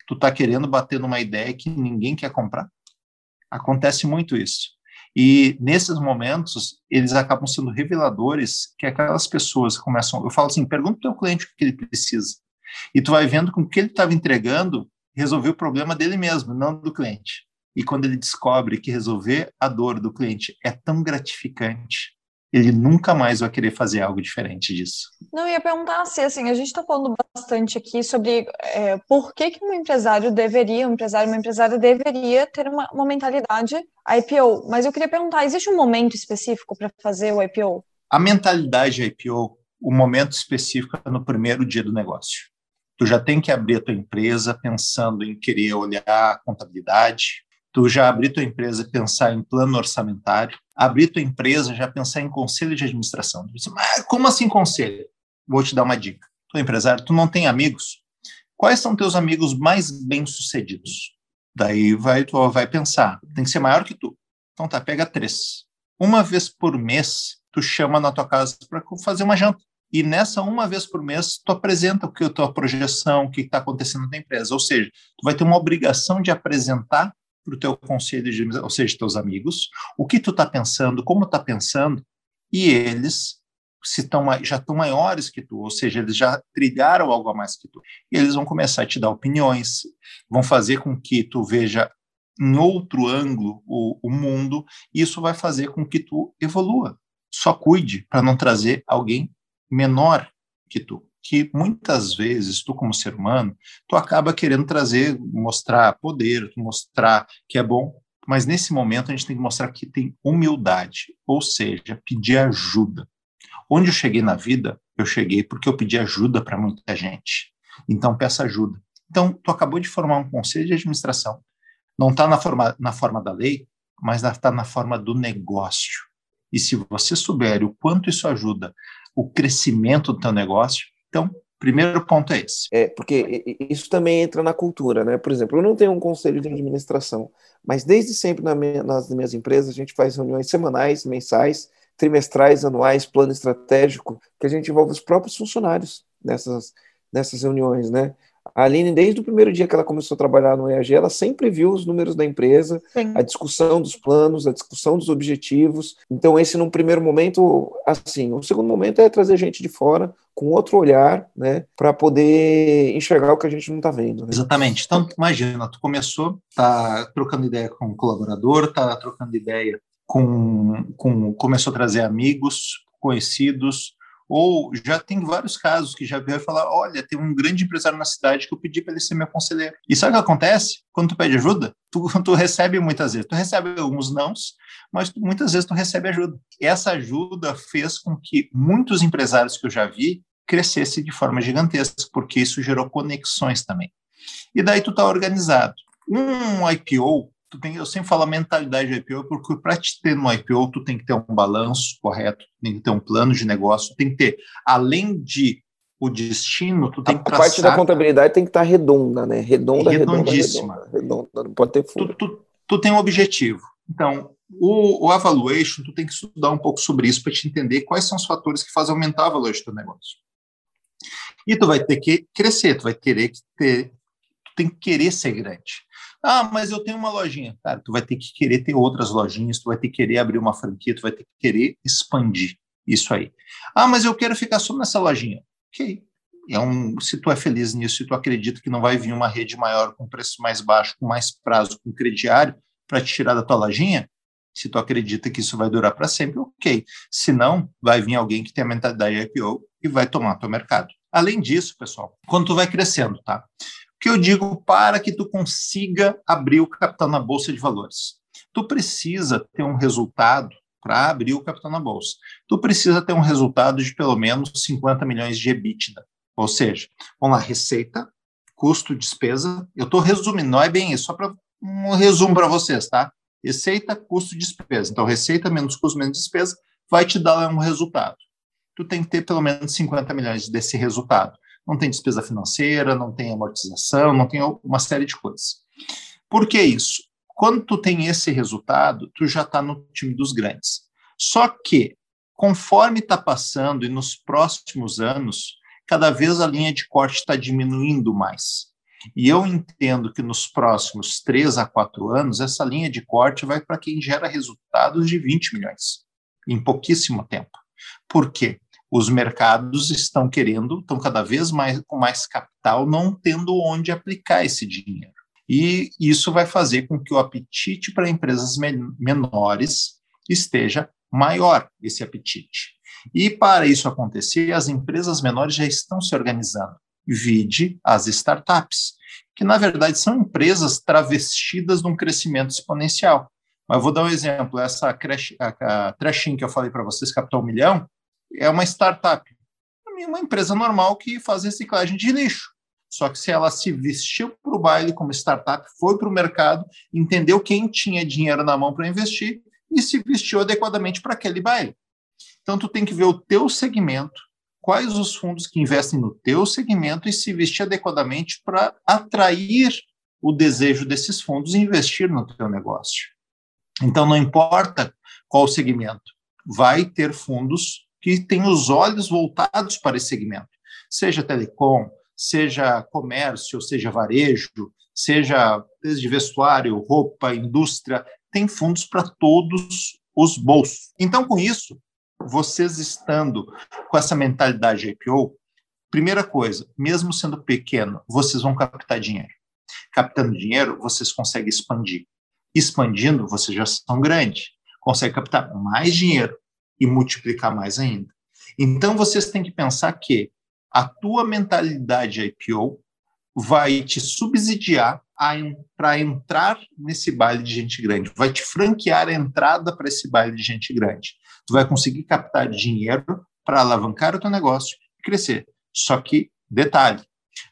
Tu está querendo bater numa ideia que ninguém quer comprar? Acontece muito isso. E nesses momentos, eles acabam sendo reveladores que aquelas pessoas começam. Eu falo assim: pergunta para o teu cliente o que ele precisa. E tu vai vendo com o que ele estava entregando resolveu o problema dele mesmo, não do cliente. E quando ele descobre que resolver a dor do cliente é tão gratificante, ele nunca mais vai querer fazer algo diferente disso. Não, eu ia perguntar assim, assim, a gente está falando bastante aqui sobre é, por que, que um empresário deveria, um empresário, uma empresária deveria ter uma, uma mentalidade IPO. Mas eu queria perguntar, existe um momento específico para fazer o IPO? A mentalidade IPO, o momento específico é no primeiro dia do negócio. Tu já tem que abrir a tua empresa pensando em querer olhar a contabilidade, tu já abrir tua empresa e pensar em plano orçamentário, abrir tua empresa já pensar em conselho de administração. Mas como assim conselho? Vou te dar uma dica. Tu é empresário, tu não tem amigos? Quais são teus amigos mais bem-sucedidos? Daí vai tu vai pensar, tem que ser maior que tu. Então tá, pega três. Uma vez por mês, tu chama na tua casa para fazer uma janta. E nessa uma vez por mês, tu apresenta o que a tua projeção, o que está acontecendo na empresa. Ou seja, tu vai ter uma obrigação de apresentar para o teu conselho de ou seja, teus amigos, o que tu está pensando, como está pensando, e eles se tão, já estão maiores que tu, ou seja, eles já trilharam algo a mais que tu. E eles vão começar a te dar opiniões, vão fazer com que tu veja em outro ângulo o, o mundo, e isso vai fazer com que tu evolua. Só cuide para não trazer alguém menor que tu que muitas vezes tu como ser humano, tu acaba querendo trazer, mostrar poder, mostrar que é bom, mas nesse momento a gente tem que mostrar que tem humildade, ou seja, pedir ajuda. Onde eu cheguei na vida, eu cheguei porque eu pedi ajuda para muita gente. Então peça ajuda. Então tu acabou de formar um conselho de administração. Não está na forma, na forma da lei, mas está na forma do negócio. E se você souber o quanto isso ajuda o crescimento do teu negócio, então, primeiro ponto é esse. É, porque isso também entra na cultura, né? Por exemplo, eu não tenho um conselho de administração, mas desde sempre na minha, nas minhas empresas a gente faz reuniões semanais, mensais, trimestrais, anuais, plano estratégico, que a gente envolve os próprios funcionários nessas, nessas reuniões, né? A Aline, desde o primeiro dia que ela começou a trabalhar no EAG, ela sempre viu os números da empresa, Sim. a discussão dos planos, a discussão dos objetivos. Então, esse, num primeiro momento, assim. O segundo momento é trazer gente de fora, com outro olhar, né, para poder enxergar o que a gente não está vendo. Né? Exatamente. Então, imagina, tu começou, tá trocando ideia com um colaborador, tá trocando ideia com, com começou a trazer amigos, conhecidos, Ou já tem vários casos que já veio falar: olha, tem um grande empresário na cidade que eu pedi para ele ser meu conselheiro. E sabe o que acontece? Quando tu pede ajuda, tu, tu recebe muitas vezes. Tu recebe alguns nãos, mas tu, muitas vezes tu recebe ajuda. Essa ajuda fez com que muitos empresários que eu já vi crescesse de forma gigantesca, porque isso gerou conexões também. E daí tu tá organizado. Um IPO tu tem, eu sempre falo a mentalidade do IPO, porque para te ter no IPO, tu tem que ter um balanço correto, tem que ter um plano de negócio, tem que ter, além de o destino, tu tem a que traçar... A parte da contabilidade tem que estar tá redonda, né? Redonda, redondíssima. Redonda, redonda, não pode ter furo. Tu, tu, tu, tem um objetivo. Então, o, o evaluation, tu tem que estudar um pouco sobre isso para te entender quais são os fatores que fazem aumentar a valor do teu negócio. E tu vai ter que crescer, tu vai querer ter, tu tem que querer ser grande. Ah, mas eu tenho uma lojinha. Cara, tu vai ter que querer ter outras lojinhas, tu vai ter que querer abrir uma franquia, tu vai ter que querer expandir isso aí. Ah, mas eu quero ficar só nessa lojinha. Ok. É um, se tu é feliz nisso, se tu acredita que não vai vir uma rede maior com preço mais baixo, com mais prazo, com crediário, para te tirar da tua lojinha, se tu acredita que isso vai durar para sempre, ok. Se não, vai vir alguém que tem a mentalidade IPO e vai tomar teu mercado. Além disso, pessoal, quando tu vai crescendo, tá? Que eu digo para que tu consiga abrir o capital na bolsa de valores. Tu precisa ter um resultado para abrir o capital na bolsa. Tu precisa ter um resultado de pelo menos 50 milhões de EBITDA. Ou seja, vamos lá, receita, custo, despesa. Eu estou resumindo, não é bem isso, só para um resumo para vocês, tá? Receita, custo, despesa. Então, receita menos custo menos despesa vai te dar um resultado. Tu tem que ter pelo menos 50 milhões desse resultado não tem despesa financeira, não tem amortização, não tem uma série de coisas. Por que isso? Quando tu tem esse resultado, tu já está no time dos grandes. Só que, conforme está passando e nos próximos anos, cada vez a linha de corte está diminuindo mais. E eu entendo que nos próximos três a quatro anos, essa linha de corte vai para quem gera resultados de 20 milhões, em pouquíssimo tempo. Por quê? Os mercados estão querendo, estão cada vez mais com mais capital, não tendo onde aplicar esse dinheiro. E isso vai fazer com que o apetite para empresas menores esteja maior, esse apetite. E para isso acontecer, as empresas menores já estão se organizando. Vide as startups, que na verdade são empresas travestidas de um crescimento exponencial. Mas vou dar um exemplo: essa creche, a, a Trashin que eu falei para vocês, Capital Milhão, é uma startup. É uma empresa normal que faz reciclagem de lixo. Só que se ela se vestiu para o baile como startup, foi para o mercado, entendeu quem tinha dinheiro na mão para investir e se vestiu adequadamente para aquele baile. Então, tu tem que ver o teu segmento, quais os fundos que investem no teu segmento e se vestir adequadamente para atrair o desejo desses fundos e investir no teu negócio. Então, não importa qual segmento, vai ter fundos que tem os olhos voltados para esse segmento, seja telecom, seja comércio, seja varejo, seja desde vestuário, roupa, indústria, tem fundos para todos os bolsos. Então, com isso, vocês estando com essa mentalidade IPO, primeira coisa, mesmo sendo pequeno, vocês vão captar dinheiro. Captando dinheiro, vocês conseguem expandir. Expandindo, vocês já são grandes. Conseguem captar mais dinheiro e multiplicar mais ainda. Então vocês têm que pensar que a tua mentalidade IPO vai te subsidiar para entrar nesse baile de gente grande, vai te franquear a entrada para esse baile de gente grande. Tu vai conseguir captar dinheiro para alavancar o teu negócio e crescer. Só que, detalhe,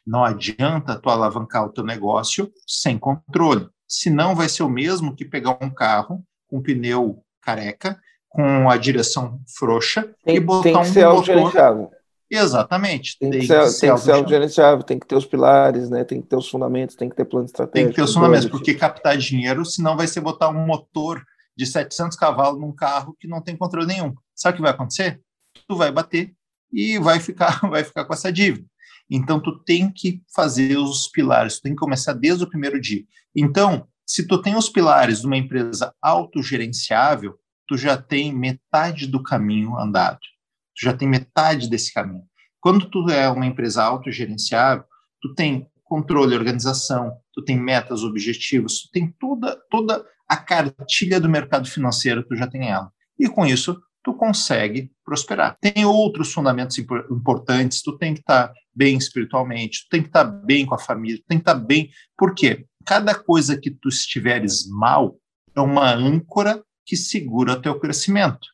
não adianta tu alavancar o teu negócio sem controle. Senão vai ser o mesmo que pegar um carro com pneu careca com a direção frouxa tem, e botar tem que um ser motor. Exatamente. Tem, tem que ser, tem que ser autogerenciável, tem que ter os pilares, né? tem que ter os fundamentos, tem que ter plano estratégico. Tem que ter os fundamentos, porque captar dinheiro, senão vai ser botar um motor de 700 cavalos num carro que não tem controle nenhum. Sabe o que vai acontecer? Tu vai bater e vai ficar, vai ficar com essa dívida. Então, tu tem que fazer os pilares, tu tem que começar desde o primeiro dia. Então, se tu tem os pilares de uma empresa autogerenciável, tu já tem metade do caminho andado. Tu já tem metade desse caminho. Quando tu é uma empresa autogerenciável, tu tem controle, organização, tu tem metas, objetivos, tu tem toda, toda a cartilha do mercado financeiro, tu já tem ela. E com isso, tu consegue prosperar. Tem outros fundamentos importantes, tu tem que estar bem espiritualmente, tu tem que estar bem com a família, tu tem que estar bem. Por quê? Cada coisa que tu estiveres mal é uma âncora que segura o teu crescimento.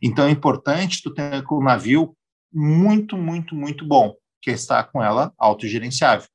Então é importante tu ter um navio muito, muito, muito bom, que está com ela autogerenciável.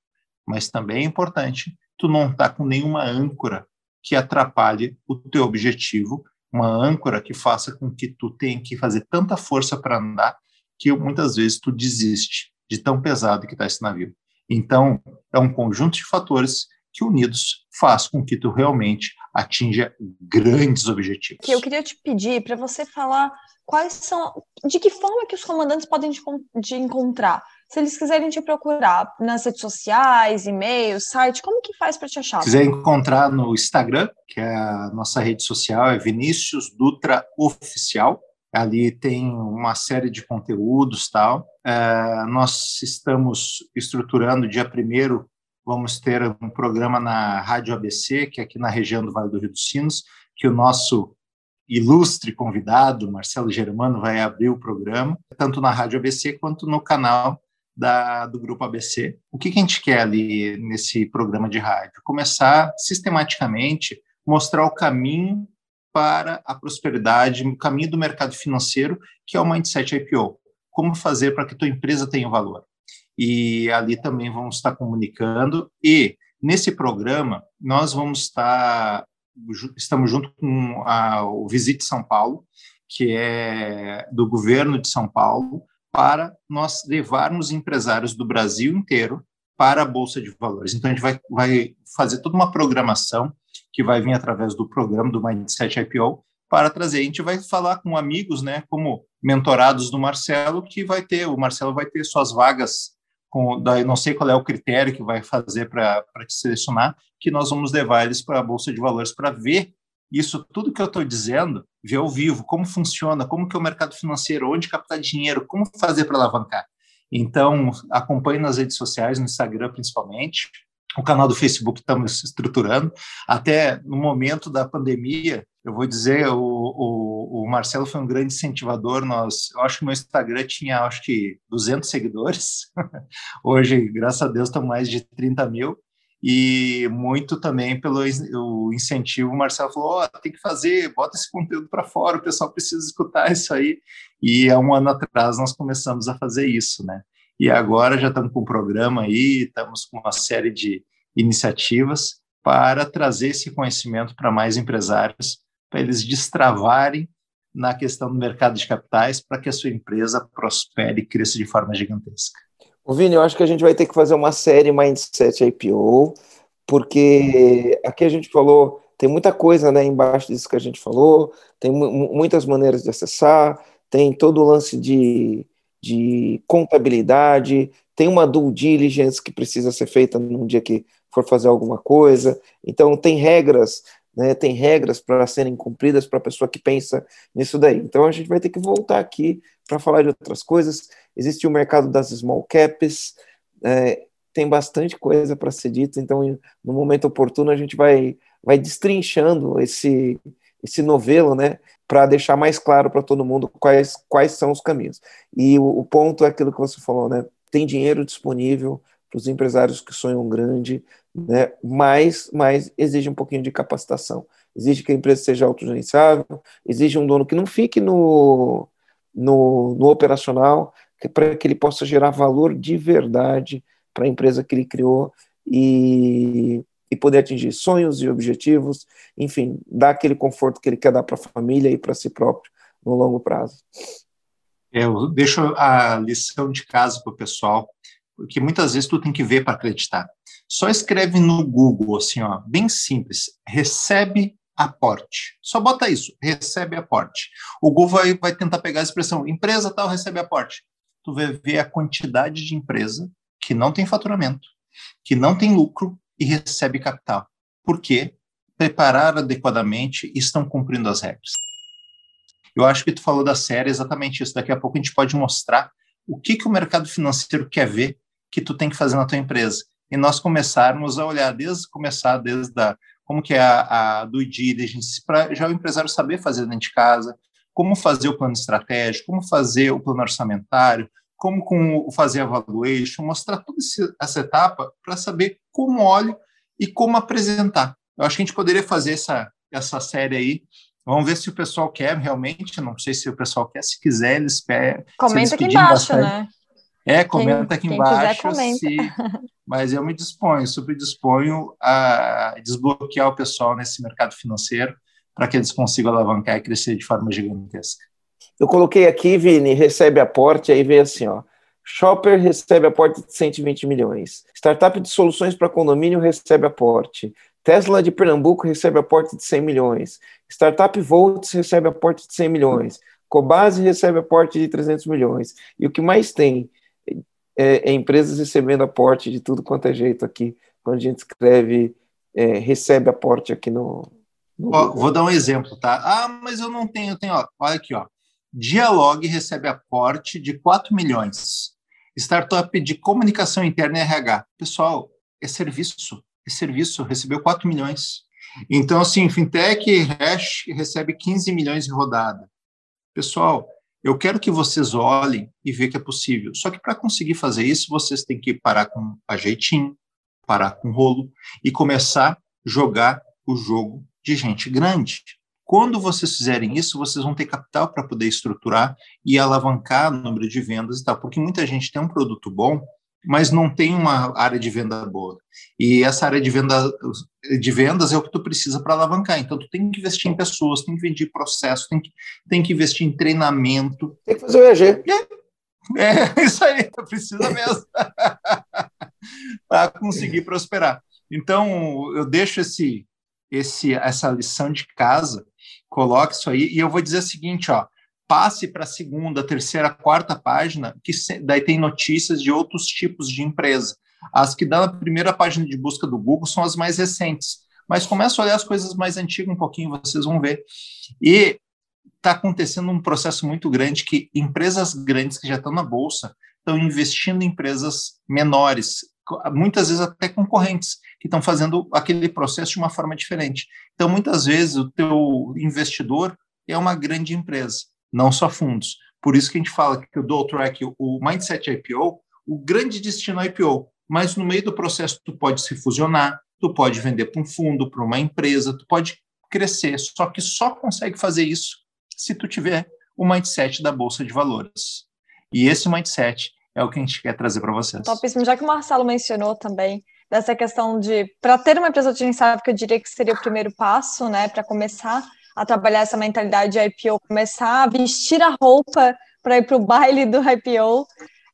Mas também é importante tu não estar tá com nenhuma âncora que atrapalhe o teu objetivo uma âncora que faça com que tu tenha que fazer tanta força para andar que muitas vezes tu desiste de tão pesado que está esse navio. Então, é um conjunto de fatores que unidos faz com que tu realmente atinja grandes objetivos. Eu queria te pedir para você falar quais são, de que forma que os comandantes podem te, te encontrar se eles quiserem te procurar nas redes sociais, e-mail, site, como que faz para te achar? Se quiser encontrar no Instagram, que é a nossa rede social, é Vinícius Dutra Oficial. Ali tem uma série de conteúdos tal. É, nós estamos estruturando dia primeiro vamos ter um programa na Rádio ABC, que é aqui na região do Vale do Rio dos Sinos, que o nosso ilustre convidado, Marcelo Germano, vai abrir o programa, tanto na Rádio ABC quanto no canal da, do Grupo ABC. O que, que a gente quer ali nesse programa de rádio? Começar sistematicamente mostrar o caminho para a prosperidade, o caminho do mercado financeiro, que é o Mindset IPO. Como fazer para que tua empresa tenha valor. E ali também vamos estar comunicando. E nesse programa, nós vamos estar, estamos junto com a, o Visite São Paulo, que é do governo de São Paulo, para nós levarmos empresários do Brasil inteiro para a Bolsa de Valores. Então, a gente vai, vai fazer toda uma programação que vai vir através do programa do Mindset IPO para trazer. A gente vai falar com amigos, né, como mentorados do Marcelo, que vai ter, o Marcelo vai ter suas vagas, com, daí não sei qual é o critério que vai fazer para te selecionar, que nós vamos levar eles para a Bolsa de Valores para ver isso tudo que eu estou dizendo, ver ao vivo, como funciona, como que é o mercado financeiro, onde captar dinheiro, como fazer para alavancar. Então, acompanhe nas redes sociais, no Instagram principalmente, o canal do Facebook estamos estruturando. Até no momento da pandemia, eu vou dizer, o, o, o, Marcelo foi um grande incentivador. Nós, eu acho que meu Instagram tinha, acho que 200 seguidores. Hoje, graças a Deus, estão mais de 30 mil e muito também pelo o incentivo. O Marcelo falou: oh, tem que fazer, bota esse conteúdo para fora, o pessoal precisa escutar isso aí. E há um ano atrás nós começamos a fazer isso, né? E agora já estamos com um programa aí, estamos com uma série de iniciativas para trazer esse conhecimento para mais empresários, para eles destravarem na questão do mercado de capitais, para que a sua empresa prospere e cresça de forma gigantesca. O Vini, eu acho que a gente vai ter que fazer uma série Mindset IPO, porque aqui a gente falou, tem muita coisa né, embaixo disso que a gente falou, tem muitas maneiras de acessar, tem todo o lance de, de contabilidade, tem uma due diligence que precisa ser feita num dia que for fazer alguma coisa, então tem regras né, tem regras para serem cumpridas para a pessoa que pensa nisso daí. Então a gente vai ter que voltar aqui para falar de outras coisas. Existe o mercado das small caps, é, tem bastante coisa para ser dito, então no momento oportuno a gente vai, vai destrinchando esse, esse novelo, né, para deixar mais claro para todo mundo quais, quais são os caminhos. E o, o ponto é aquilo que você falou, né, tem dinheiro disponível para os empresários que sonham grande, né? mas, mas exige um pouquinho de capacitação. Exige que a empresa seja autogerenciável, exige um dono que não fique no, no, no operacional, para que ele possa gerar valor de verdade para a empresa que ele criou e, e poder atingir sonhos e objetivos, enfim, dar aquele conforto que ele quer dar para a família e para si próprio no longo prazo. Eu deixo a lição de casa para o pessoal, porque muitas vezes tu tem que ver para acreditar. Só escreve no Google, assim, ó, bem simples, recebe aporte. Só bota isso, recebe aporte. O Google vai, vai tentar pegar a expressão empresa tal recebe aporte. Tu vai ver a quantidade de empresa que não tem faturamento, que não tem lucro e recebe capital. Por quê? Preparar adequadamente e estão cumprindo as regras. Eu acho que tu falou da série exatamente isso. Daqui a pouco a gente pode mostrar o que, que o mercado financeiro quer ver que tu tem que fazer na tua empresa e nós começarmos a olhar desde começar desde a, como que é a, a due diligence para já o empresário saber fazer dentro de casa, como fazer o plano estratégico, como fazer o plano orçamentário, como com fazer a valuation, mostrar toda essa etapa para saber como olho e como apresentar. Eu acho que a gente poderia fazer essa, essa série aí. Vamos ver se o pessoal quer realmente. Não sei se o pessoal quer. Se quiser, eles pedem. Comenta aqui embaixo, bastante. né? É, comenta quem, aqui embaixo. Quiser, se, mas eu me disponho, super disponho a desbloquear o pessoal nesse mercado financeiro para que eles consigam alavancar e crescer de forma gigantesca. Eu coloquei aqui, Vini, recebe aporte, aí vem assim, ó. Shopper recebe aporte de 120 milhões. Startup de soluções para condomínio recebe aporte. Tesla de Pernambuco recebe aporte de 100 milhões. Startup Volts recebe aporte de 100 milhões. Cobase recebe aporte de 300 milhões. E o que mais tem é, é empresas recebendo aporte de tudo quanto é jeito aqui. Quando a gente escreve, é, recebe aporte aqui no. no ó, vou dar um exemplo, tá? Ah, mas eu não tenho, eu tenho, ó, olha aqui, ó. Dialog recebe aporte de 4 milhões. Startup de comunicação interna e RH. Pessoal, é serviço. É serviço, recebeu 4 milhões. Então, assim, Fintech Hash recebe 15 milhões de rodada. Pessoal, eu quero que vocês olhem e vejam que é possível. Só que para conseguir fazer isso, vocês têm que parar com a jeitinho, parar com rolo e começar a jogar o jogo de gente grande. Quando vocês fizerem isso, vocês vão ter capital para poder estruturar e alavancar o número de vendas e tal, porque muita gente tem um produto bom, mas não tem uma área de venda boa. E essa área de, venda, de vendas é o que tu precisa para alavancar. Então, tu tem que investir em pessoas, tem que em processo, tem que, tem que investir em treinamento. Tem que fazer o EG. É, é isso aí, tu precisa mesmo. para conseguir prosperar. Então, eu deixo esse, esse, essa lição de casa coloque isso aí. E eu vou dizer o seguinte, ó, passe para a segunda, terceira, quarta página, que daí tem notícias de outros tipos de empresa. As que dão na primeira página de busca do Google são as mais recentes. Mas começa a olhar as coisas mais antigas um pouquinho, vocês vão ver. E está acontecendo um processo muito grande que empresas grandes que já estão na bolsa estão investindo em empresas menores, muitas vezes até concorrentes, que estão fazendo aquele processo de uma forma diferente. Então, muitas vezes, o teu investidor é uma grande empresa, não só fundos. Por isso que a gente fala que o Dual Track, o Mindset IPO, o grande destino IPO, mas no meio do processo tu pode se fusionar, tu pode vender para um fundo, para uma empresa, tu pode crescer, só que só consegue fazer isso se tu tiver o mindset da bolsa de valores. E esse mindset é o que a gente quer trazer para vocês. Topíssimo. Já que o Marcelo mencionou também dessa questão de, para ter uma empresa de sabe que eu diria que seria o primeiro passo, né, para começar a trabalhar essa mentalidade de IPO, começar a vestir a roupa para ir para o baile do IPO.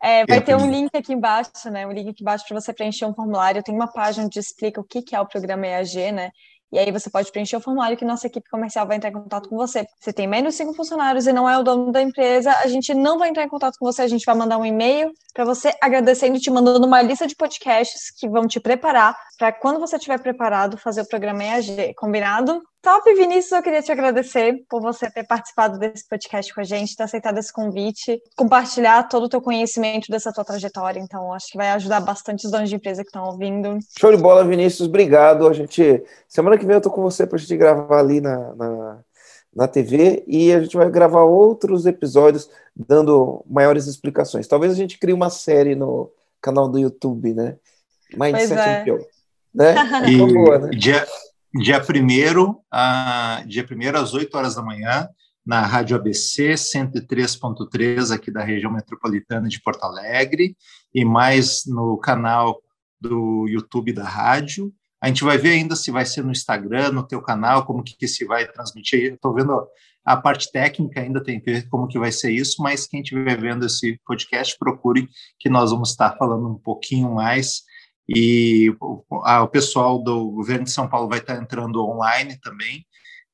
É, vai ter um link aqui embaixo, né? Um link aqui embaixo para você preencher um formulário. Tem uma página que explica o que é o programa EAG, né? E aí você pode preencher o formulário que nossa equipe comercial vai entrar em contato com você. Se tem menos cinco funcionários e não é o dono da empresa, a gente não vai entrar em contato com você, a gente vai mandar um e-mail para você agradecendo e te mandando uma lista de podcasts que vão te preparar para quando você estiver preparado fazer o programa EAG. Combinado? Top, Vinícius, eu queria te agradecer por você ter participado desse podcast com a gente, ter aceitado esse convite, compartilhar todo o teu conhecimento dessa tua trajetória. Então, acho que vai ajudar bastante os donos de empresa que estão ouvindo. Show de bola, Vinícius. Obrigado. A gente semana que vem eu tô com você para a gente gravar ali na, na, na TV e a gente vai gravar outros episódios dando maiores explicações. Talvez a gente crie uma série no canal do YouTube, né? Mindset é. Né? E, boa, né? Dia, dia 1 a, dia primeiro às 8 horas da manhã, na Rádio ABC 103.3 aqui da região metropolitana de Porto Alegre e mais no canal do YouTube da rádio. A gente vai ver ainda se vai ser no Instagram, no teu canal, como que se vai transmitir. Estou vendo a parte técnica ainda tem que ver como que vai ser isso, mas quem estiver vendo esse podcast, procure que nós vamos estar falando um pouquinho mais e a, o pessoal do governo de São Paulo vai estar entrando online também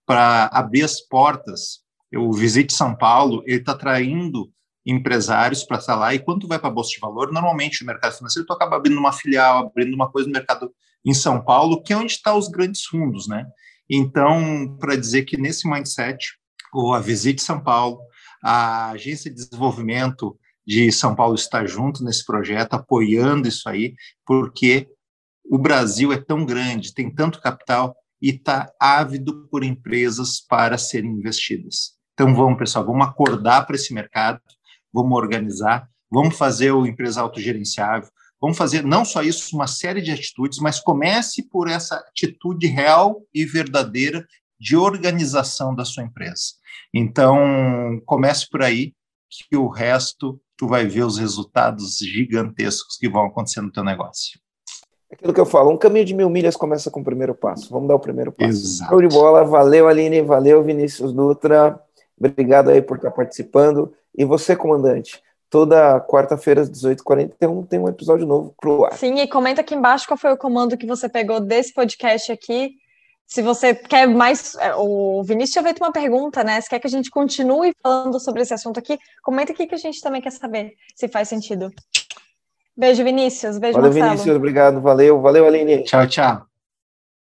para abrir as portas. O Visite São Paulo, ele está atraindo empresários para estar lá, e quando vai para a Bolsa de Valor, normalmente o mercado financeiro tu acaba abrindo uma filial, abrindo uma coisa no mercado em São Paulo, que é onde estão tá os grandes fundos, né? Então, para dizer que nesse mindset, o a Visite São Paulo, a Agência de Desenvolvimento de São Paulo estar junto nesse projeto, apoiando isso aí, porque o Brasil é tão grande, tem tanto capital e está ávido por empresas para serem investidas. Então vamos, pessoal, vamos acordar para esse mercado, vamos organizar, vamos fazer o empresa autogerenciável, vamos fazer não só isso, uma série de atitudes, mas comece por essa atitude real e verdadeira de organização da sua empresa. Então, comece por aí, que o resto tu vai ver os resultados gigantescos que vão acontecer no teu negócio. Aquilo que eu falo, um caminho de mil milhas começa com o primeiro passo. Vamos dar o primeiro passo. Exato. Show de bola. Valeu, Aline. Valeu, Vinícius Dutra. Obrigado aí por estar participando. E você, comandante, toda quarta-feira às 18h41 tem um episódio novo pro ar. Sim, e comenta aqui embaixo qual foi o comando que você pegou desse podcast aqui se você quer mais. É, o Vinícius tinha feito uma pergunta, né? Se quer que a gente continue falando sobre esse assunto aqui, comenta aqui que a gente também quer saber se faz sentido. Beijo, Vinícius. Beijo, valeu, Marcelo. Vinícius. Obrigado. Valeu. Valeu, Aline. Tchau, tchau.